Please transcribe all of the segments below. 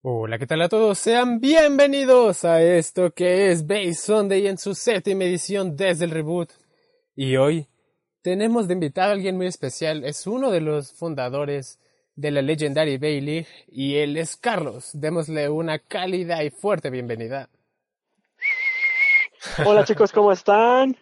Hola, ¿qué tal a todos? Sean bienvenidos a esto que es Base Sunday en su séptima edición desde el reboot. Y hoy tenemos de invitado a alguien muy especial. Es uno de los fundadores de la Legendary Bay League y él es Carlos. Démosle una cálida y fuerte bienvenida. Hola chicos, ¿cómo están?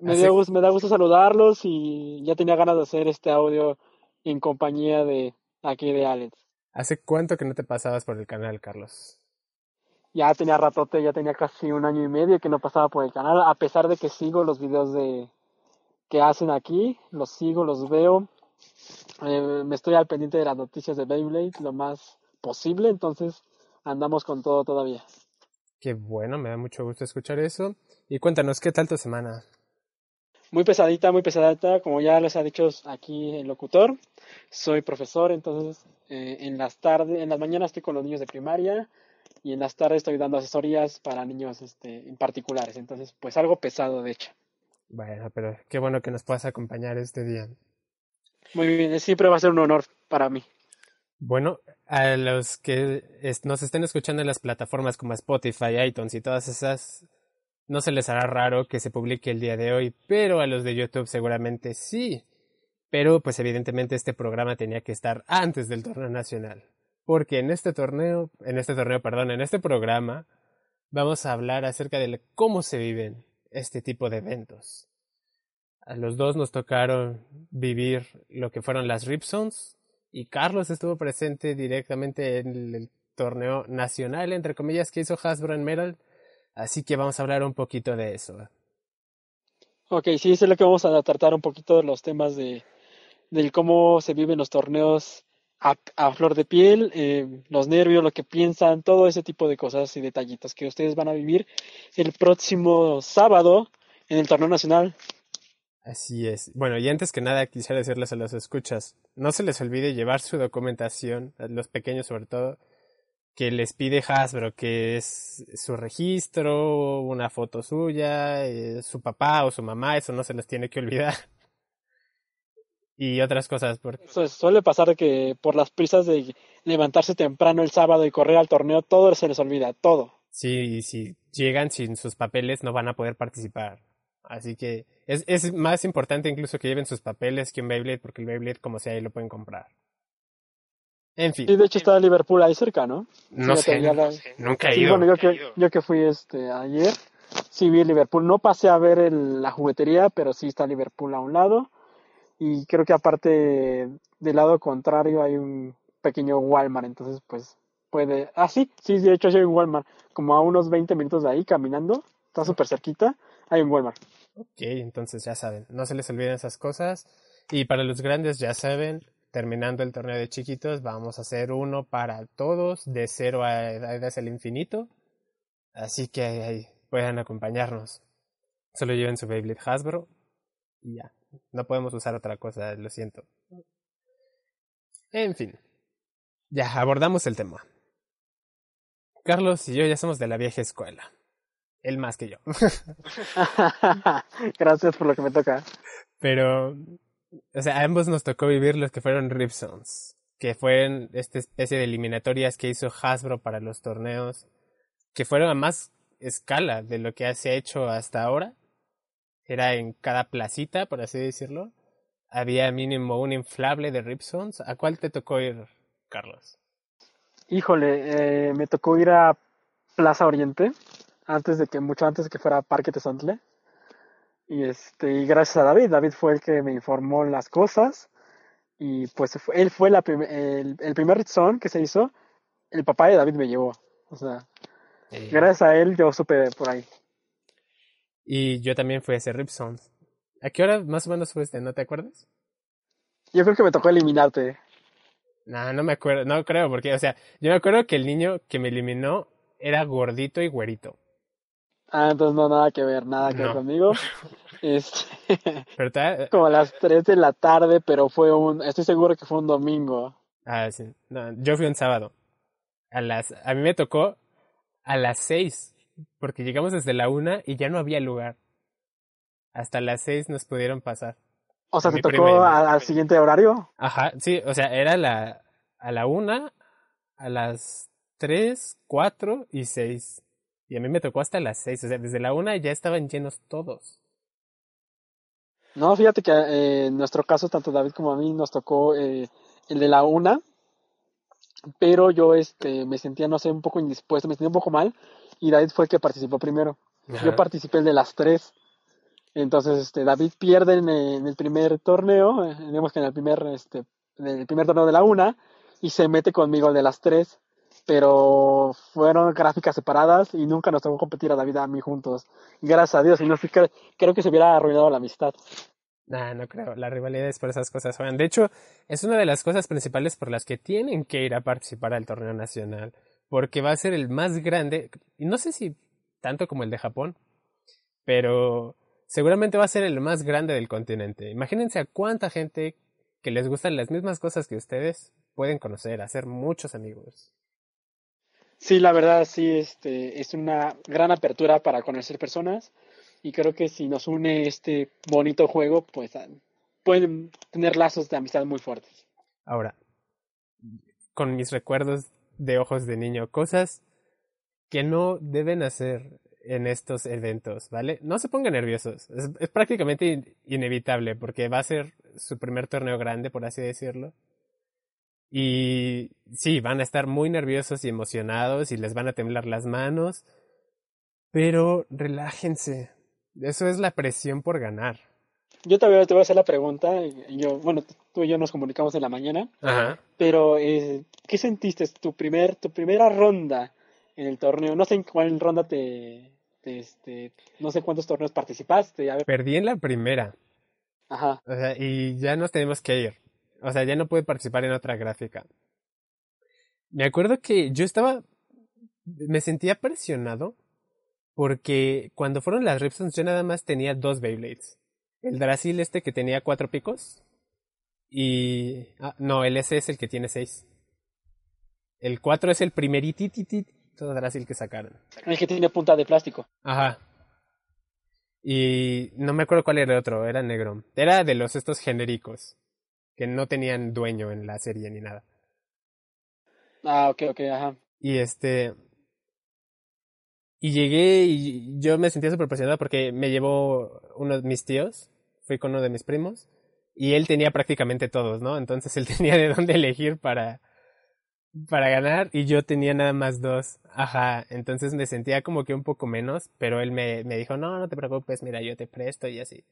Me, me da gusto saludarlos y ya tenía ganas de hacer este audio en compañía de aquí de Alex. ¿Hace cuánto que no te pasabas por el canal, Carlos? Ya tenía ratote, ya tenía casi un año y medio que no pasaba por el canal, a pesar de que sigo los videos de que hacen aquí, los sigo, los veo. Eh, me estoy al pendiente de las noticias de Beyblade lo más posible, entonces andamos con todo todavía. Qué bueno, me da mucho gusto escuchar eso. Y cuéntanos, ¿qué tal tu semana? Muy pesadita, muy pesadita, como ya les ha dicho aquí el locutor. Soy profesor, entonces eh, en las tardes, en las mañanas estoy con los niños de primaria y en las tardes estoy dando asesorías para niños este, en particulares. Entonces, pues algo pesado, de hecho. Bueno, pero qué bueno que nos puedas acompañar este día. Muy bien, siempre va a ser un honor para mí. Bueno, a los que nos estén escuchando en las plataformas como Spotify, iTunes y todas esas, no se les hará raro que se publique el día de hoy, pero a los de YouTube seguramente sí. Pero pues evidentemente este programa tenía que estar antes del torneo nacional. Porque en este torneo, en este torneo, perdón, en este programa, vamos a hablar acerca de cómo se viven este tipo de eventos. A los dos nos tocaron vivir lo que fueron las Ripsons y Carlos estuvo presente directamente en el torneo nacional, entre comillas, que hizo Hasbro en Metal. Así que vamos a hablar un poquito de eso. Ok, sí, es lo que vamos a tratar un poquito de los temas de, del cómo se viven los torneos a, flor de piel, eh, los nervios, lo que piensan, todo ese tipo de cosas y detallitos que ustedes van a vivir el próximo sábado en el torneo nacional. Así es. Bueno, y antes que nada quisiera decirles a los escuchas, no se les olvide llevar su documentación, a los pequeños sobre todo, que les pide Hasbro, que es su registro, una foto suya, eh, su papá o su mamá, eso no se les tiene que olvidar y otras cosas. Porque... suele pasar que por las prisas de levantarse temprano el sábado y correr al torneo, todo se les olvida, todo. Sí, si llegan sin sus papeles no van a poder participar. Así que es, es más importante incluso que lleven sus papeles que un Beyblade, porque el Beyblade como sea ahí lo pueden comprar. En fin. Sí, de hecho está Liverpool ahí cerca, ¿no? No, sé, nunca he ido. yo, que, yo que fui este ayer, sí vi Liverpool. No pasé a ver la juguetería, pero sí está Liverpool a un lado y creo que aparte del lado contrario hay un pequeño Walmart, entonces pues puede... Ah, sí, sí, de hecho hay un Walmart, como a unos 20 minutos de ahí caminando, está súper cerquita, hay un Walmart. Ok, entonces ya saben, no se les olviden esas cosas. Y para los grandes ya saben, terminando el torneo de chiquitos, vamos a hacer uno para todos, de cero a edades el infinito. Así que ahí puedan acompañarnos. Solo lleven su Beyblade Hasbro y ya. No podemos usar otra cosa, lo siento. En fin. Ya, abordamos el tema. Carlos y yo ya somos de la vieja escuela. Él más que yo. Gracias por lo que me toca. Pero, o sea, a ambos nos tocó vivir los que fueron Ripsons, que fueron esta especie de eliminatorias que hizo Hasbro para los torneos, que fueron a más escala de lo que se ha hecho hasta ahora era en cada placita, por así decirlo. Había mínimo un inflable de Ripsons. ¿A cuál te tocó ir, Carlos? Híjole, eh, me tocó ir a Plaza Oriente, antes de que, mucho antes de que fuera Parque Tezontle. Y este, y gracias a David, David fue el que me informó las cosas. Y pues él fue la el, el, primer Ripson que se hizo, el papá de David me llevó. O sea, eh. gracias a él yo supe por ahí. Y yo también fui a ese Ripson. ¿A qué hora más o menos fuiste? ¿No te acuerdas? Yo creo que me tocó eliminarte. No, no me acuerdo, no creo, porque, o sea, yo me acuerdo que el niño que me eliminó era gordito y güerito. Ah, entonces no, nada que ver, nada que ver No. conmigo. Este, ta- como a las 3 de la tarde, pero fue un, estoy seguro que fue un domingo. ah, sí. No, yo fui un sábado. A las, a mí me tocó a las seis, porque llegamos desde la una y ya no había lugar. Hasta las seis nos pudieron pasar. O sea, ¿te tocó al siguiente horario? Ajá, sí, o sea, era la, a la una, a las tres, cuatro y seis. Y a mí me tocó hasta las seis, o sea, desde la una ya estaban llenos todos. No, fíjate que eh, en nuestro caso, tanto David como a mí, nos tocó eh, el de la una, pero yo este, me sentía, no sé, un poco indispuesto, me sentía un poco mal, y David fue el que participó primero. Yo participé el de las tres. Entonces, este, David pierde en, en el primer torneo, eh, digamos que en el primer, este, en el primer torneo de la una, y se mete conmigo el de las tres. Pero fueron gráficas separadas y nunca nos tocó competir a David a mí juntos. Gracias a Dios, y no creo, que se hubiera arruinado la amistad. Nah, no creo. La rivalidad es por esas cosas. juegan. De hecho, es una de las cosas principales por las que tienen que ir a participar al torneo nacional. Porque va a ser el más grande. Y no sé si tanto como el de Japón. Pero seguramente va a ser el más grande del continente. Imagínense a cuánta gente que les gustan las mismas cosas que ustedes pueden conocer, hacer muchos amigos. Sí, la verdad, sí, este, es una gran apertura para conocer personas y creo que si nos une este bonito juego, pues ah, pueden tener lazos de amistad muy fuertes. Ahora, con mis recuerdos de ojos de niño, cosas que no deben hacer en estos eventos, ¿vale? No se pongan nerviosos, es, prácticamente in- inevitable porque va a ser su primer torneo grande, por así decirlo. Y sí, van a estar muy nerviosos y emocionados y les van a temblar las manos, pero relájense. Eso es la presión por ganar. Yo te voy, a- te voy a hacer la pregunta, yo, bueno, tú y yo nos comunicamos en la mañana, Ajá. pero eh, ¿qué sentiste tu primer, tu primera ronda en el torneo? No sé en cuál ronda te, te, este, no sé cuántos torneos participaste, a ver, Perdí en la primera. ajá. O sea, y ya nos tenemos que ir. O sea, ya no pude participar en otra gráfica. Me acuerdo que yo estaba. Me sentía presionado. Porque cuando fueron las Ripsons, yo nada más tenía dos Beyblades. El Drasil este que tenía cuatro picos. Y. Ah, no, el S es el que tiene seis. El cuatro es el primeritititito Drasil que sacaron. El que tiene punta de plástico. Ajá. Y no me acuerdo cuál era el otro, era negro. Era de los estos genéricos, que no tenían dueño en la serie ni nada. Ah, ok, ok, ajá. Y este... Y llegué y yo me sentía súper presionado porque me llevó uno de mis tíos, fui con uno de mis primos, y él tenía prácticamente todos, ¿no? Entonces él tenía de dónde elegir para, para ganar y yo tenía nada más dos. Ajá, entonces me sentía como que un poco menos, pero él me, me dijo, no, no te preocupes, mira, yo te presto y así.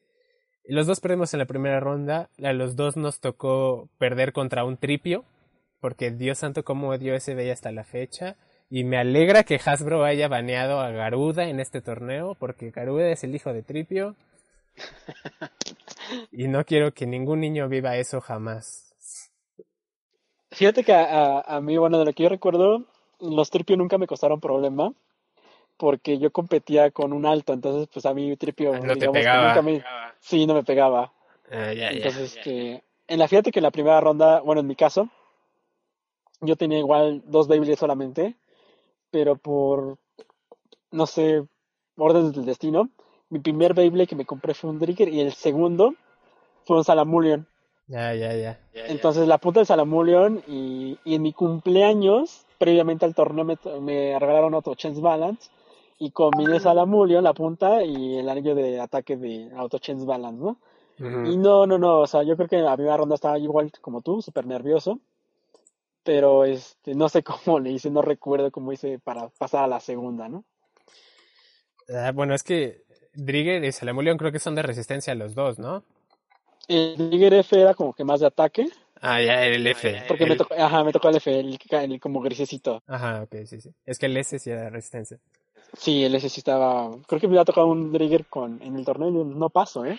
Los dos perdimos en la primera ronda, a los dos nos tocó perder contra un tripio, porque Dios santo cómo odio ese veía hasta la fecha. Y me alegra que Hasbro haya baneado a Garuda en este torneo, porque Garuda es el hijo de Tripio. Y no quiero que ningún niño viva eso jamás. Fíjate que a, a, a mí, bueno, de lo que yo recuerdo, los tripio nunca me costaron problema, porque yo competía con un alto, entonces pues a mí tripio, Ah, No te digamos que pegaba. nunca me, sí, no me pegaba. Ah, ya, ya. Entonces, este, en la fíjate que en la primera ronda, bueno, en mi caso, yo tenía igual dos Beyblades solamente, pero por, no sé, órdenes del destino, mi primer Beyblade que me compré fue un Drigger y el segundo fue un Salamulion. Ya, ya, ya. Entonces la punta del Salamulion y, y en mi cumpleaños, previamente al torneo, me, me regalaron otro Chance Balance y combiné Salamulion, la punta y el anillo de ataque de Auto Chance Balance, ¿no? Y no, no, no, o sea, yo creo que en la primera ronda estaba igual como tú, súper nervioso, pero este, no sé cómo le hice, no recuerdo cómo hice para pasar a la segunda, ¿no? Ah, bueno, es que Drigger y Salamulion creo que son de resistencia los dos, ¿no? El Trigger F era como que más de ataque, Ah, ya, el F. porque me tocó, ajá, me tocó el F, el, el como grisecito. Ajá, ok, sí, sí. Es que el S sí era de resistencia. Sí, el ese sí estaba. Creo que me había tocado un Drigger con, en el torneo y no paso, ¿eh?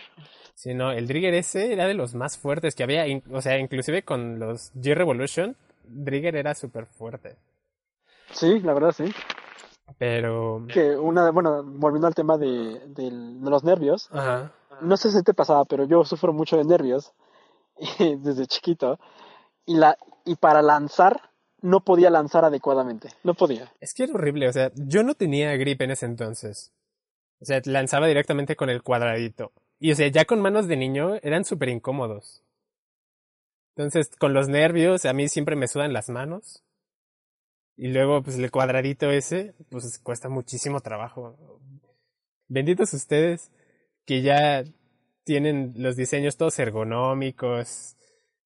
Sí, no, el Drigger ese era de los más fuertes que había. O sea, inclusive con los G-Revolution, Drigger era súper fuerte. Sí, la verdad sí. Pero. Que una, bueno, volviendo al tema de, del- de los nervios, Ajá. no sé si te pasaba, pero yo sufro mucho de nervios desde chiquito y la y para lanzar no podía lanzar adecuadamente, no podía. Es que era horrible, o sea, yo no tenía grip en ese entonces. O sea, lanzaba directamente con el cuadradito. Y o sea, ya con manos de niño eran súper incómodos. Entonces, con los nervios, a mí siempre me sudan las manos. Y luego, pues el cuadradito ese, pues cuesta muchísimo trabajo. Benditos ustedes que ya tienen los diseños todos ergonómicos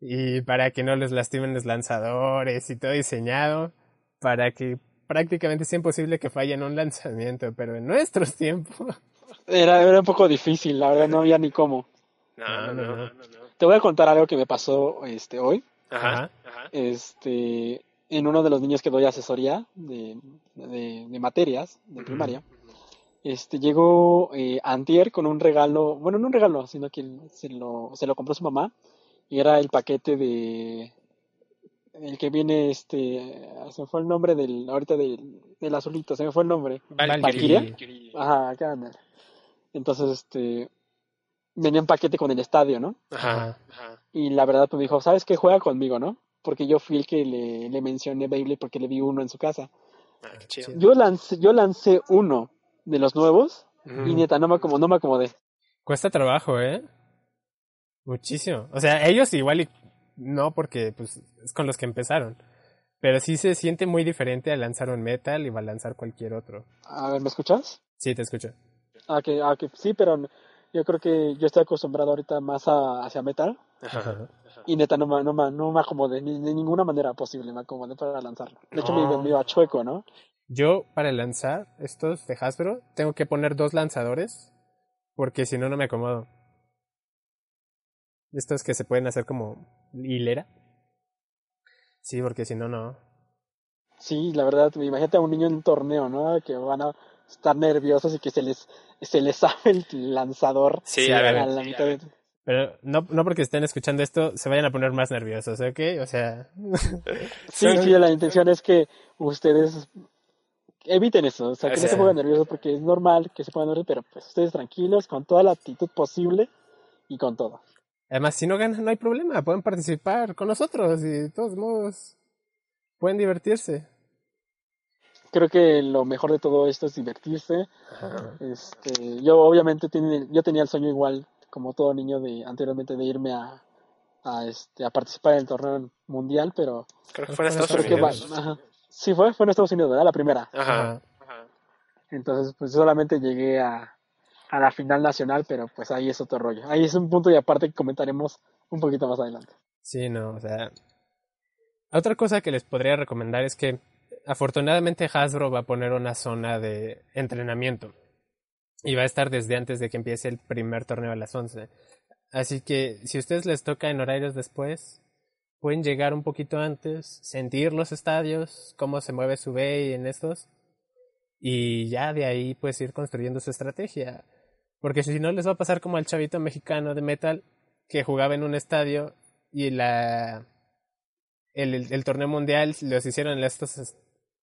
y para que no les lastimen los lanzadores y todo diseñado para que prácticamente sea imposible que falle en un lanzamiento, pero en nuestros tiempos. Era, era un poco difícil, la verdad no había ni cómo. No, no, no. Te voy a contar algo que me pasó este hoy. Ajá. Este, en uno de los niños que doy asesoría de, de, de materias de primaria. Este, llegó eh, Antier con un regalo, bueno, no un regalo, sino que se lo, se lo compró su mamá era el paquete de el que viene este se me fue el nombre del ahorita del, del azulito se me fue el nombre. Valkyrie. ajá acá anda. entonces este venía en paquete con el estadio no Ajá. y la verdad pues me dijo sabes qué juega conmigo no porque yo fui el que le, le mencioné Beyblade porque le vi uno en su casa. Yo lancé yo lancé uno de los nuevos y neta no me acomodé, no me acomodé. Cuesta trabajo, ¿eh? Muchísimo. O sea, ellos igual y no porque pues es con los que empezaron. Pero sí se siente muy diferente al lanzar un metal y a lanzar cualquier otro. a ver me escuchas Sí, te escucho. Ah, que, ah, que sí, pero yo creo que yo estoy acostumbrado ahorita más a, hacia metal Ajá. y neta no me, no me, no me acomodé, ni de ninguna manera posible me acomodé para lanzarlo. De hecho, No. me, me iba chueco, ¿no? Yo, para lanzar estos de Hasbro, tengo que poner dos lanzadores, porque si no, no me acomodo. Estos que se pueden hacer como hilera. Sí, porque si no, no. Sí, la verdad, imagínate a un niño en un torneo, ¿no? Que van a estar nerviosos y que se les, se les sabe el lanzador Sí, a, a ver. la mitad de... Pero no, no porque estén escuchando esto, se vayan a poner más nerviosos, ¿ok? O sea, Sí, sí, la intención es que ustedes eviten eso, o sea, que no se pongan nerviosos porque es normal que se pongan nerviosos, pero pues ustedes tranquilos, con toda la actitud posible y con todo. Además, si no ganan, no hay problema, pueden participar con nosotros y de todos modos pueden divertirse. Creo que lo mejor de todo esto es divertirse. Este, yo obviamente tiene, yo tenía el sueño igual como todo niño de anteriormente de irme a, a este a participar en el torneo mundial, pero Creo que fue en Estados creo que va, Unidos. ajá. sí fue fue en Estados Unidos, ¿verdad? La primera. Ajá. Ajá. Entonces, pues solamente llegué a a la final nacional, pero pues ahí es otro rollo. Ahí es un punto y aparte que comentaremos un poquito más adelante. Sí, no, o sea. Otra cosa que les podría recomendar es que afortunadamente Hasbro va a poner una zona de entrenamiento y va a estar desde antes de que empiece el primer torneo a las 11. Así que si a ustedes les toca en horarios después, pueden llegar un poquito antes, sentir los estadios, cómo se mueve su bay en estos y ya de ahí pues ir construyendo su estrategia. Porque si no les va a pasar como al chavito mexicano de metal que jugaba en un estadio y la el, el, el torneo mundial los hicieron en estos es-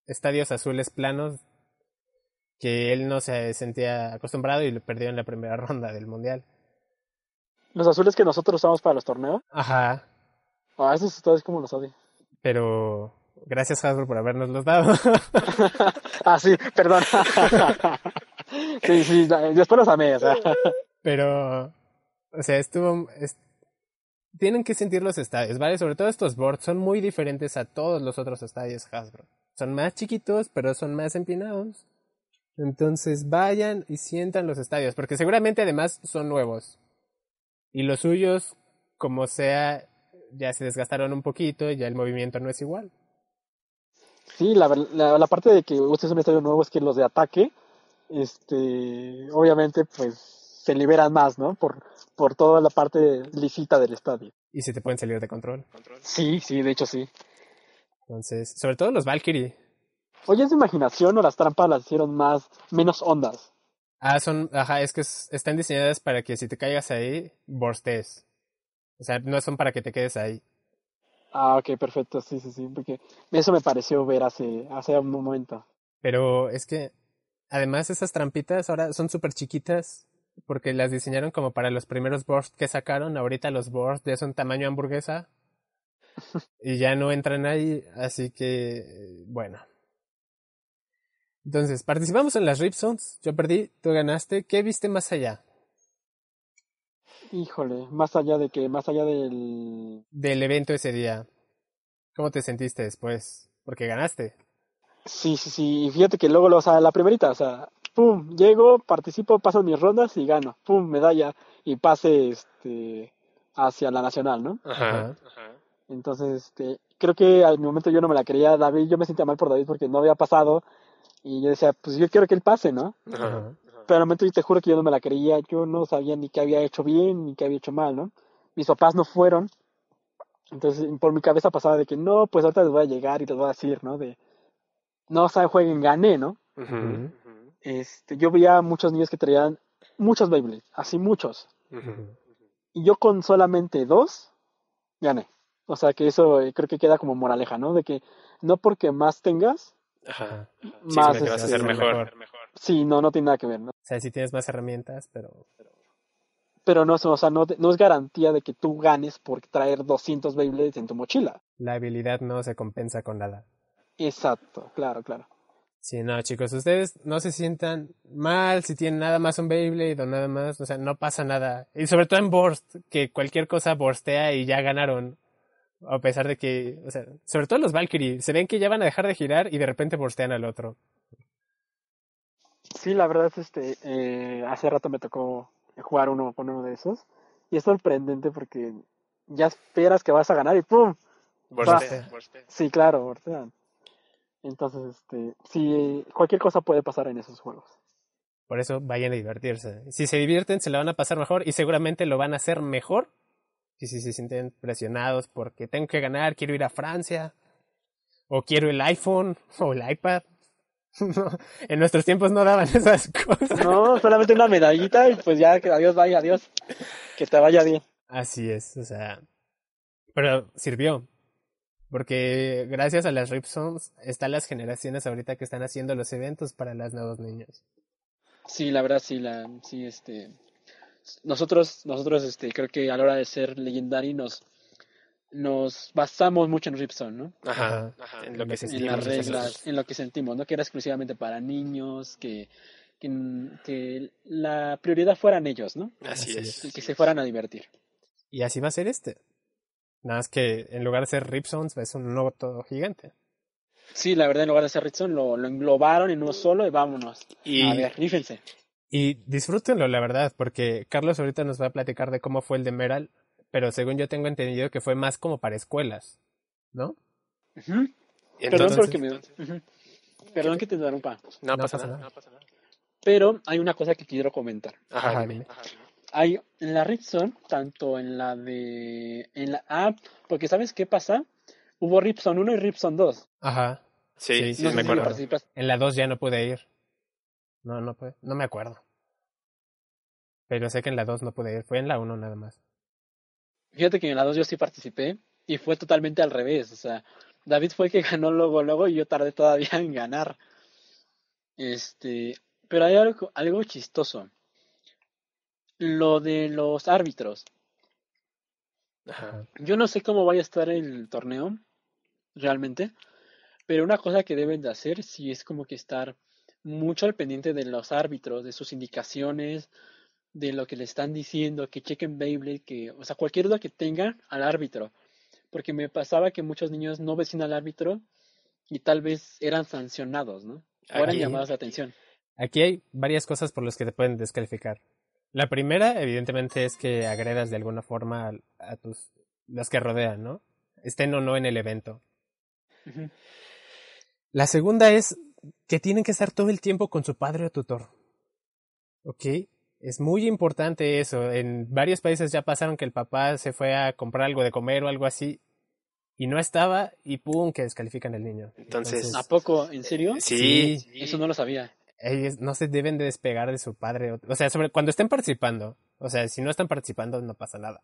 estadios azules planos que él no se sentía acostumbrado y lo perdió en la primera ronda del mundial. Los azules que nosotros usamos para los torneos, Ajá, a esos ustedes como los odio. pero gracias Hasbro por habernos los dado. ah, sí, perdón. Sí, sí, después los amé, o sea. pero, o sea, estuvo... es- tienen que sentir los estadios, ¿vale? Sobre todo estos boards son muy diferentes a todos los otros estadios Hasbro. Son más chiquitos, pero son más empinados. Entonces vayan y sientan los estadios, porque seguramente además son nuevos. Y los suyos, como sea, ya se desgastaron un poquito, ya el movimiento no es igual. Sí, la, la, la parte de que ustedes es un estadio nuevo es que los de ataque, este, obviamente, pues, se liberan más, ¿no? Por, por toda la parte lisita del estadio. Y se te pueden salir de control. Sí, sí, de hecho sí. Entonces, sobre todo los Valkyrie. Oye, ¿es de imaginación o las trampas las hicieron más, menos ondas? Ah, son, ajá, es que es- están diseñadas para que si te caigas ahí, borstees. O sea, no son para que te quedes ahí. Ah, ok, perfecto, sí, sí, sí, porque eso me pareció ver hace, hace un momento. Pero es que, además, esas trampitas ahora son súper chiquitas porque las diseñaron como para los primeros bursts que sacaron. Ahorita los bursts ya son tamaño hamburguesa y ya no entran ahí, así que, bueno. Entonces, participamos en las Rip Zones. Yo perdí, tú ganaste. ¿Qué viste más allá Híjole, más allá de que, más allá del... del evento ese día? ¿Cómo te sentiste después? Porque ganaste. Sí, sí, sí, y fíjate que luego, o sea, la primerita, o sea, pum, llego, participo, paso mis rondas y gano, pum, medalla y pase, este, hacia la nacional, ¿no? Ajá. Entonces, este, creo que al momento yo no me la quería, David, yo me sentía mal por David porque no había pasado y yo decía, pues yo quiero que él pase, ¿no? Ajá. Pero al momento yo te juro que yo no me la creía, yo no sabía ni qué había hecho bien ni qué había hecho mal, ¿no? Mis papás no fueron, entonces por mi cabeza pasaba de que no, pues ahorita les voy a llegar y les voy a decir, ¿no? De, no saben, jueguen, gané, ¿no? Este, yo veía muchos niños que traían muchos Beyblades, así muchos, y yo con solamente dos, gané. O sea que eso eh, creo que queda como moraleja, ¿no? De que no porque más tengas, Ajá. más sí, me vas a hacer mejor. Sí, no, no tiene nada que ver, ¿no? O sea, si tienes más herramientas, pero... Pero no, es- o sea, no, te- no es garantía de que tú ganes por traer 200 Beyblades en tu mochila. La habilidad no se compensa con nada. Exacto, claro, claro. Sí, no, chicos, ustedes no se sientan mal si tienen nada más un Beyblade o nada más, o sea, no pasa nada. Y sobre todo en Burst, que cualquier cosa borstea y ya ganaron. A pesar de que, o sea, sobre todo los Valkyrie, se ven que ya van a dejar de girar y de repente borstean al otro. Sí, la verdad es este, eh, hace rato me tocó jugar uno con uno de esos y es sorprendente porque ya esperas que vas a ganar y ¡pum! Borstea, borstea. Sí, claro, voltean. Entonces, este, sí, cualquier cosa puede pasar en esos juegos. Por eso vayan a divertirse. Si se divierten, se la van a pasar mejor y seguramente lo van a hacer mejor. Y si se sienten presionados porque tengo que ganar, quiero ir a Francia, o quiero el iPhone, o el iPad. No, en nuestros tiempos no daban esas cosas. No, solamente una medallita y pues ya, que adiós, vaya, adiós. Que te vaya bien. Así es, o sea. Pero sirvió. Porque gracias a las Ripsons están las generaciones ahorita que están haciendo los eventos para los nuevos niños. Sí, la verdad, sí, la, sí, este, nosotros, nosotros, este, creo que a la hora de ser legendary nos, nos basamos mucho en Ripson, ¿no? Ajá. Ajá. En lo que En En sentimos las reglas, en lo que sentimos, ¿no? Que era exclusivamente para niños, que, que, que la prioridad fueran ellos, ¿no? Así Así es. Que se fueran a divertir. Y así va a ser este. Nada más que en lugar de ser Ripsons es un nuevo todo gigante. Sí, la verdad, en lugar de ser Ripson, lo, lo englobaron en uno solo y vámonos. Y A ver, rífense. Y disfrútenlo, la verdad, porque Carlos ahorita nos va a platicar de cómo fue el de Meral, pero según yo tengo entendido que fue más como para escuelas, ¿no? Perdón entonces, porque me... Perdón que te interrumpa. no, No pasa pasa nada. nada. No pasa nada. Pero hay una cosa que quiero comentar. Ajá, Ajá, dime. dime. Hay en la Ripson, tanto en la de en la app, porque ¿sabes qué pasa? Hubo Ripson 1 y Ripson 2. Ajá. Sí, Sí, no me acuerdo. En la 2 ya no pude ir. No, no pude. No me acuerdo. Pero sé que en la 2 no pude ir. Fue en la 1 nada más. Fíjate que en la 2 yo sí participé y fue totalmente al revés. O sea, David fue el que ganó luego, luego y yo tardé todavía en ganar. Este, pero hay algo, algo chistoso. Lo de los árbitros. Ajá. Yo no sé cómo vaya a estar el torneo, realmente, pero una cosa que deben de hacer sí es como que estar mucho al pendiente de los árbitros, de sus indicaciones, de lo que le están diciendo, que chequen Beyblade, que, o sea, cualquier duda que tengan al árbitro, porque me pasaba que muchos niños no obedecían al árbitro y tal vez eran sancionados, ¿no? O eran Aquí- llamados la atención. Aquí hay varias cosas por las que te pueden descalificar. La primera, evidentemente, es que agredas de alguna forma a, a tus las que rodean, ¿no? Estén o no en el evento. La segunda es que tienen que estar todo el tiempo con su padre o tutor. ¿Ok? Es muy importante eso. En varios países ya pasaron que el papá se fue a comprar algo de comer o algo así y no estaba y pum, que descalifican al niño. Entonces- ¿A poco? ¿En serio? Sí. Eso no lo sabía. Ellos no se deben de despegar de su padre. O sea, sobre cuando estén participando. O sea, si no están participando no pasa nada.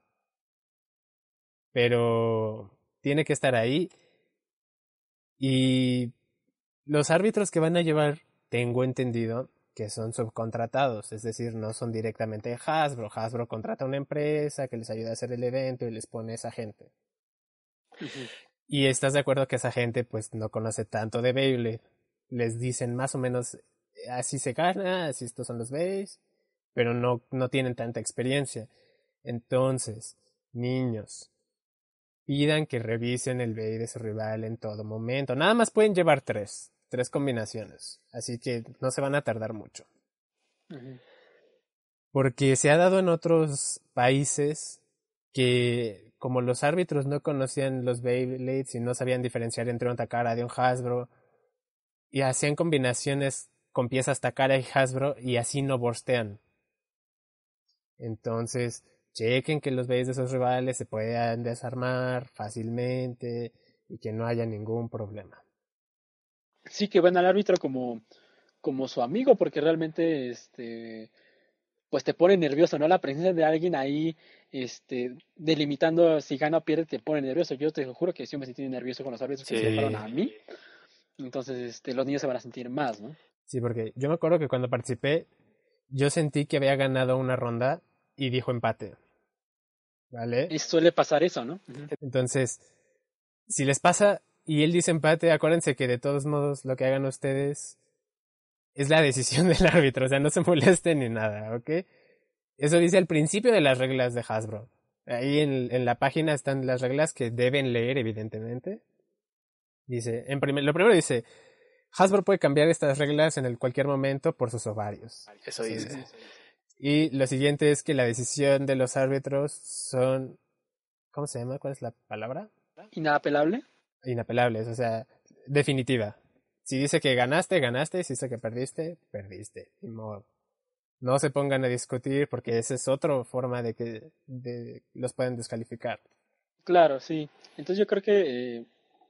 Pero tiene que estar ahí. Y los árbitros que van a llevar, tengo entendido que son subcontratados, es decir, no son directamente de Hasbro. Hasbro contrata a una empresa que les ayuda a hacer el evento y les pone esa gente. Y estás de acuerdo que esa gente pues no conoce tanto de Beyblade. Les dicen más o menos así se gana, así estos son los bays, pero no, no tienen tanta experiencia. Entonces, niños, pidan que revisen el bay de su rival en todo momento. Nada más pueden llevar tres, tres combinaciones, así que no se van a tardar mucho. Porque se ha dado en otros países que como los árbitros no conocían los Beyblades y no sabían diferenciar entre un Takara de un Hasbro y hacían combinaciones con piezas Takara y Hasbro y así no borstean. Entonces, chequen que los Beyblades de sus rivales se puedan desarmar fácilmente y que no haya ningún problema. Sí, que ven al árbitro como, como su amigo, porque realmente, este, pues te pone nervioso, ¿no? La presencia de alguien ahí, este, delimitando si gana o pierde, te pone nervioso. Yo te juro que sí me sentí nervioso con los árbitros que se a mí. Entonces, este, los niños se van a sentir más, ¿no? Sí, porque yo me acuerdo que cuando participé, yo sentí que había ganado una ronda y dijo empate. ¿Vale? Y suele pasar eso, ¿no? Entonces, si les pasa y él dice empate, acuérdense que de todos modos lo que hagan ustedes es la decisión del árbitro, o sea, no se molesten ni nada, ¿ok? Eso dice al principio de las reglas de Hasbro. Ahí en, en la página están las reglas que deben leer, evidentemente. Dice, en primer, lo primero dice, Hasbro puede cambiar estas reglas en el cualquier momento por sus ovarios. Eso Sí, dice. sí. Y lo siguiente es que la decisión de los árbitros son, ¿cómo se llama? ¿Cuál es la palabra? Inapelable. Inapelables, o sea, definitiva. Si dice que ganaste, ganaste. Si dice que perdiste, perdiste. Modo. No se pongan a discutir porque esa es otra forma de que de, los pueden descalificar. Claro, sí. Entonces yo creo que eh,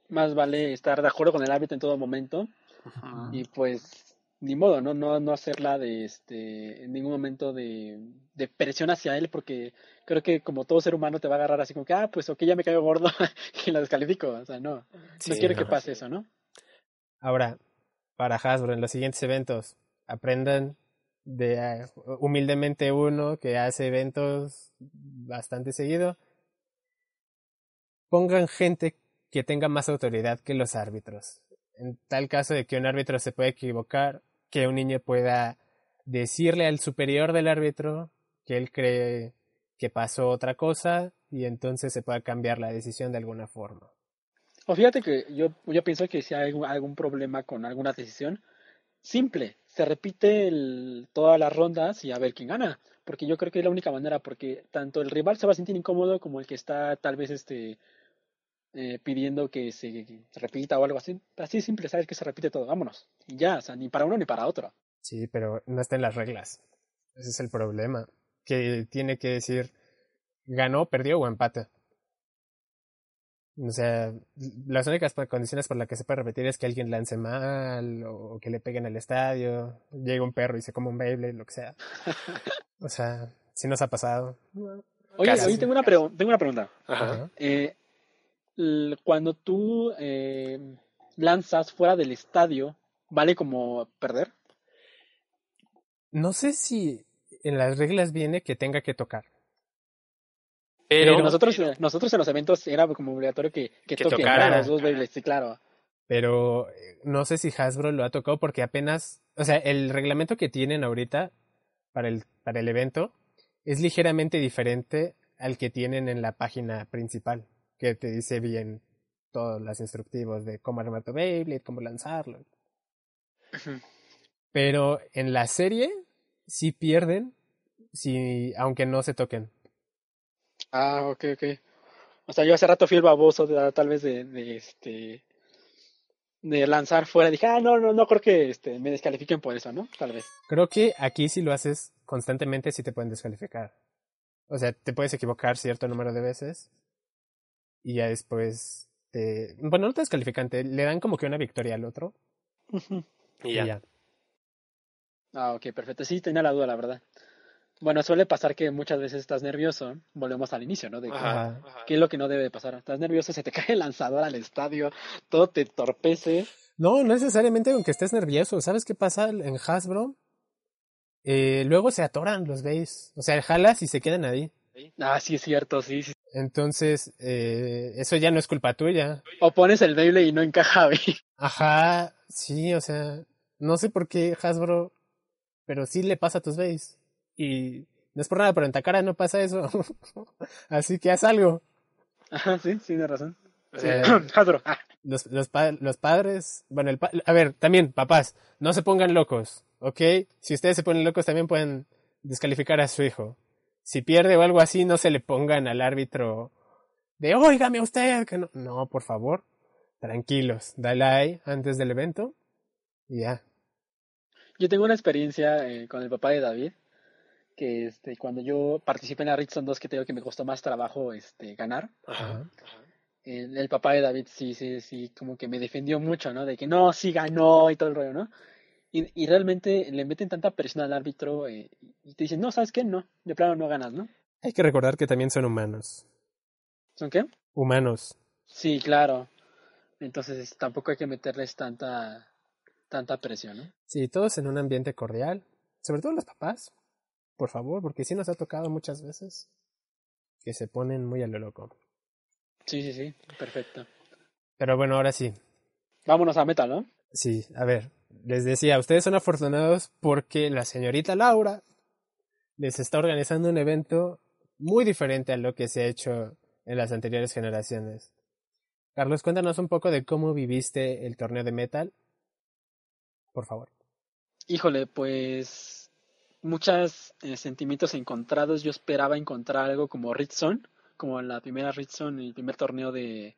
más vale estar de acuerdo con el árbitro en todo momento y pues ni modo, ¿no? No, no hacerla de este, en ningún momento de, de presión hacia él porque creo que como todo ser humano te va a agarrar así como que, ah, pues ok, ya me caigo gordo y la descalifico. O sea, no, no quiero no. que pase eso, ¿no? Ahora, para Hasbro, en los siguientes eventos, aprendan de eh, humildemente uno que hace eventos bastante seguido. Pongan gente que tenga más autoridad que los árbitros. En tal caso de que un árbitro se pueda equivocar, que un niño pueda decirle al superior del árbitro que él cree que pasó otra cosa y entonces se pueda cambiar la decisión de alguna forma. O fíjate que yo, yo pienso que si hay algún, problema con alguna decisión, simple, se repite todas las rondas y a ver quién gana. Porque yo creo que es la única manera, porque tanto el rival se va a sentir incómodo como el que está tal vez este eh, pidiendo que se repita o algo así. Así simple, sabes que se repite todo, vámonos. Y ya, o sea, ni para uno ni para otro. Sí, pero no está en las reglas. Ese es el problema. Que tiene que decir ganó, perdió o empate. O sea, las únicas condiciones por las que se puede repetir es que alguien lance mal o que le peguen al estadio, llegue un perro y se come un Beyblade, lo que sea. O sea, si nos ha pasado. Oye, oye tengo, una pregu- tengo una pregunta. Ajá. Eh, cuando tú eh, lanzas fuera del estadio, ¿vale como perder? No sé si en las reglas viene que tenga que tocar. Pero, Pero nosotros, eh, nosotros en los eventos era como obligatorio que, que, Que toquen tocara. los dos Beyblades, sí, claro. pero eh, no sé si Hasbro lo ha tocado porque apenas, o sea, el reglamento que tienen ahorita para el, para el evento es ligeramente diferente al que tienen en la página principal, que te dice bien todos los instructivos de cómo armar tu Beyblade, cómo lanzarlo. Pero en la serie sí pierden, si, aunque no se toquen. Ah, ok, ok. O sea, yo hace rato fui el baboso de, tal vez de, de este de lanzar fuera. Dije, ah, no, no, no creo que este, me descalifiquen por eso, ¿no? Tal vez. Creo que aquí si lo haces constantemente sí te pueden descalificar. O sea, te puedes equivocar cierto número de veces y ya después este, bueno, no descalificante, le dan como que una victoria al otro. Y Y ya. ya. Ah, ok, perfecto. Sí, tenía la duda, la verdad. Bueno, suele pasar que muchas veces estás nervioso. Volvemos al inicio, ¿no? De que- Ajá. Ajá. ¿Qué es lo que no debe de pasar? Estás nervioso, se te cae el lanzador al estadio, todo te torpece. No, no necesariamente aunque estés nervioso. ¿Sabes qué pasa en Hasbro? Eh, luego se atoran los bays. O sea, jalas y se quedan ahí. Ah, sí, es cierto, sí, sí. Entonces, eh, eso ya no es culpa tuya. O pones el Beyblade y no encaja bien. Ajá, sí, o sea, no sé por qué Hasbro, pero sí le pasa a tus bays. Y no es por nada, pero en Takara no pasa eso. Así que haz algo. Ajá, sí, sí, tienes razón. Sí. Hasbro, ah, los, los, pa- los padres, bueno, el pa- a ver, también, papás, no se pongan locos, ¿ok? Si ustedes se ponen locos, también pueden descalificar a su hijo. Si pierde o algo así, no se le pongan al árbitro de, óigame usted, que no, no, por favor, tranquilos, dale ahí antes del evento y ya. Yo tengo una experiencia eh, con el papá de David, que este, cuando yo participé en la Richardson 2, que te digo que me costó más trabajo este, ganar, Ajá. el, el papá de David sí, sí, sí, como que me defendió mucho, ¿no? De que no, sí ganó y todo el rollo, ¿no? Y, y realmente le meten tanta presión al árbitro eh, y te dicen, no, ¿sabes qué? No, de plano no ganas, ¿no? Hay que recordar que también son humanos. ¿Son qué? Humanos. Sí, claro. Entonces tampoco hay que meterles tanta, tanta presión, ¿no? Sí, todos en un ambiente cordial, sobre todo los papás, por favor, porque sí nos ha tocado muchas veces que se ponen muy a lo loco. Sí, sí, sí, perfecto. Pero bueno, ahora sí. Vámonos a metal, ¿no? Sí, a ver, les decía, ustedes son afortunados porque la señorita Laura les está organizando un evento muy diferente a lo que se ha hecho en las anteriores generaciones. Carlos, cuéntanos un poco de cómo viviste el torneo de metal. Por favor. Híjole, pues muchos sentimientos encontrados. Yo esperaba encontrar algo como Ritson, como la primera Ritson, el primer torneo de,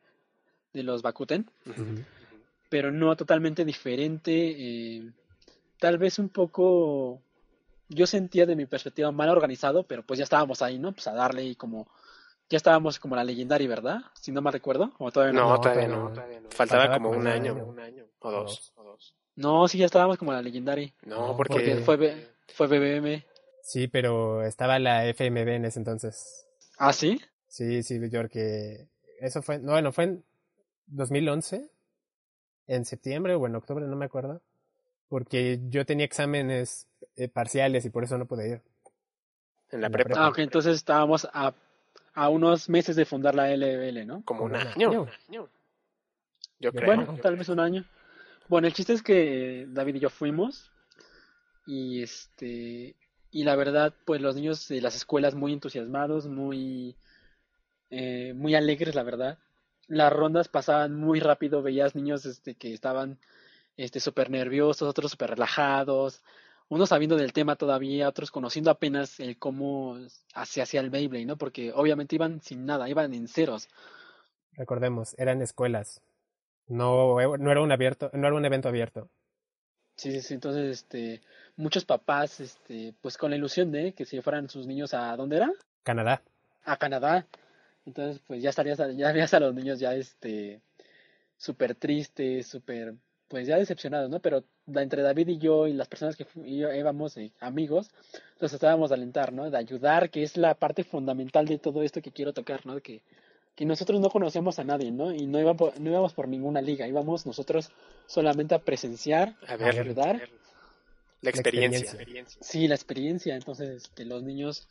de los Bakuten, pero no totalmente diferente. eh, tal vez un poco, yo sentía de mi perspectiva mal organizado, pero pues ya estábamos ahí, ¿no? Pues a darle y como, ya estábamos como la legendaria, ¿verdad? Si no me recuerdo, o todavía no. No, No, todavía no. Faltaba, Faltaba como como un un año, año. un año o dos. o dos. No, sí, ya estábamos como la legendaria, No, porque, porque fue, B- fue BBM. Sí, pero estaba la FMB en ese entonces. ¿Ah, sí? Sí, sí, York, que eso fue, no, bueno, fue en 2011, en septiembre o en octubre, no me acuerdo, porque yo tenía exámenes eh, parciales y por eso no pude ir. en la en la prepa, prepa. Ah, ok, entonces estábamos a, a unos meses de fundar la LBL, ¿no? como un un año. año. un año. Yo creo. Bueno, tal vez un año. Bueno, el chiste es que David y yo fuimos y este y la verdad, pues los niños de las escuelas muy entusiasmados, muy eh, muy alegres, la verdad. Las rondas pasaban muy rápido, veías niños este que estaban este súper nerviosos, otros súper relajados, unos sabiendo del tema todavía, otros conociendo apenas el cómo se hacía el Beyblade, ¿no? Porque obviamente iban sin nada, iban en ceros. Recordemos, eran escuelas. No, no era un abierto, no era un evento abierto. Sí, sí, sí, entonces, este, muchos papás, este, pues con la ilusión de que se fueran sus niños a, ¿dónde era? Canadá. A Canadá. Entonces, pues ya estarías, ya veías a los niños ya, este, súper tristes, súper, pues ya decepcionados, ¿no? Pero entre David y yo y las personas que íbamos, eh, amigos, los estábamos de alentar, ¿no? De ayudar, que es la parte fundamental de todo esto que quiero tocar, ¿no? Que, que nosotros no conocíamos a nadie, ¿no? Y no íbamos, no íbamos por ninguna liga, íbamos nosotros solamente a presenciar, A a ver, ayudar. la experiencia. experiencia. Sí, la experiencia. Entonces, este, los niños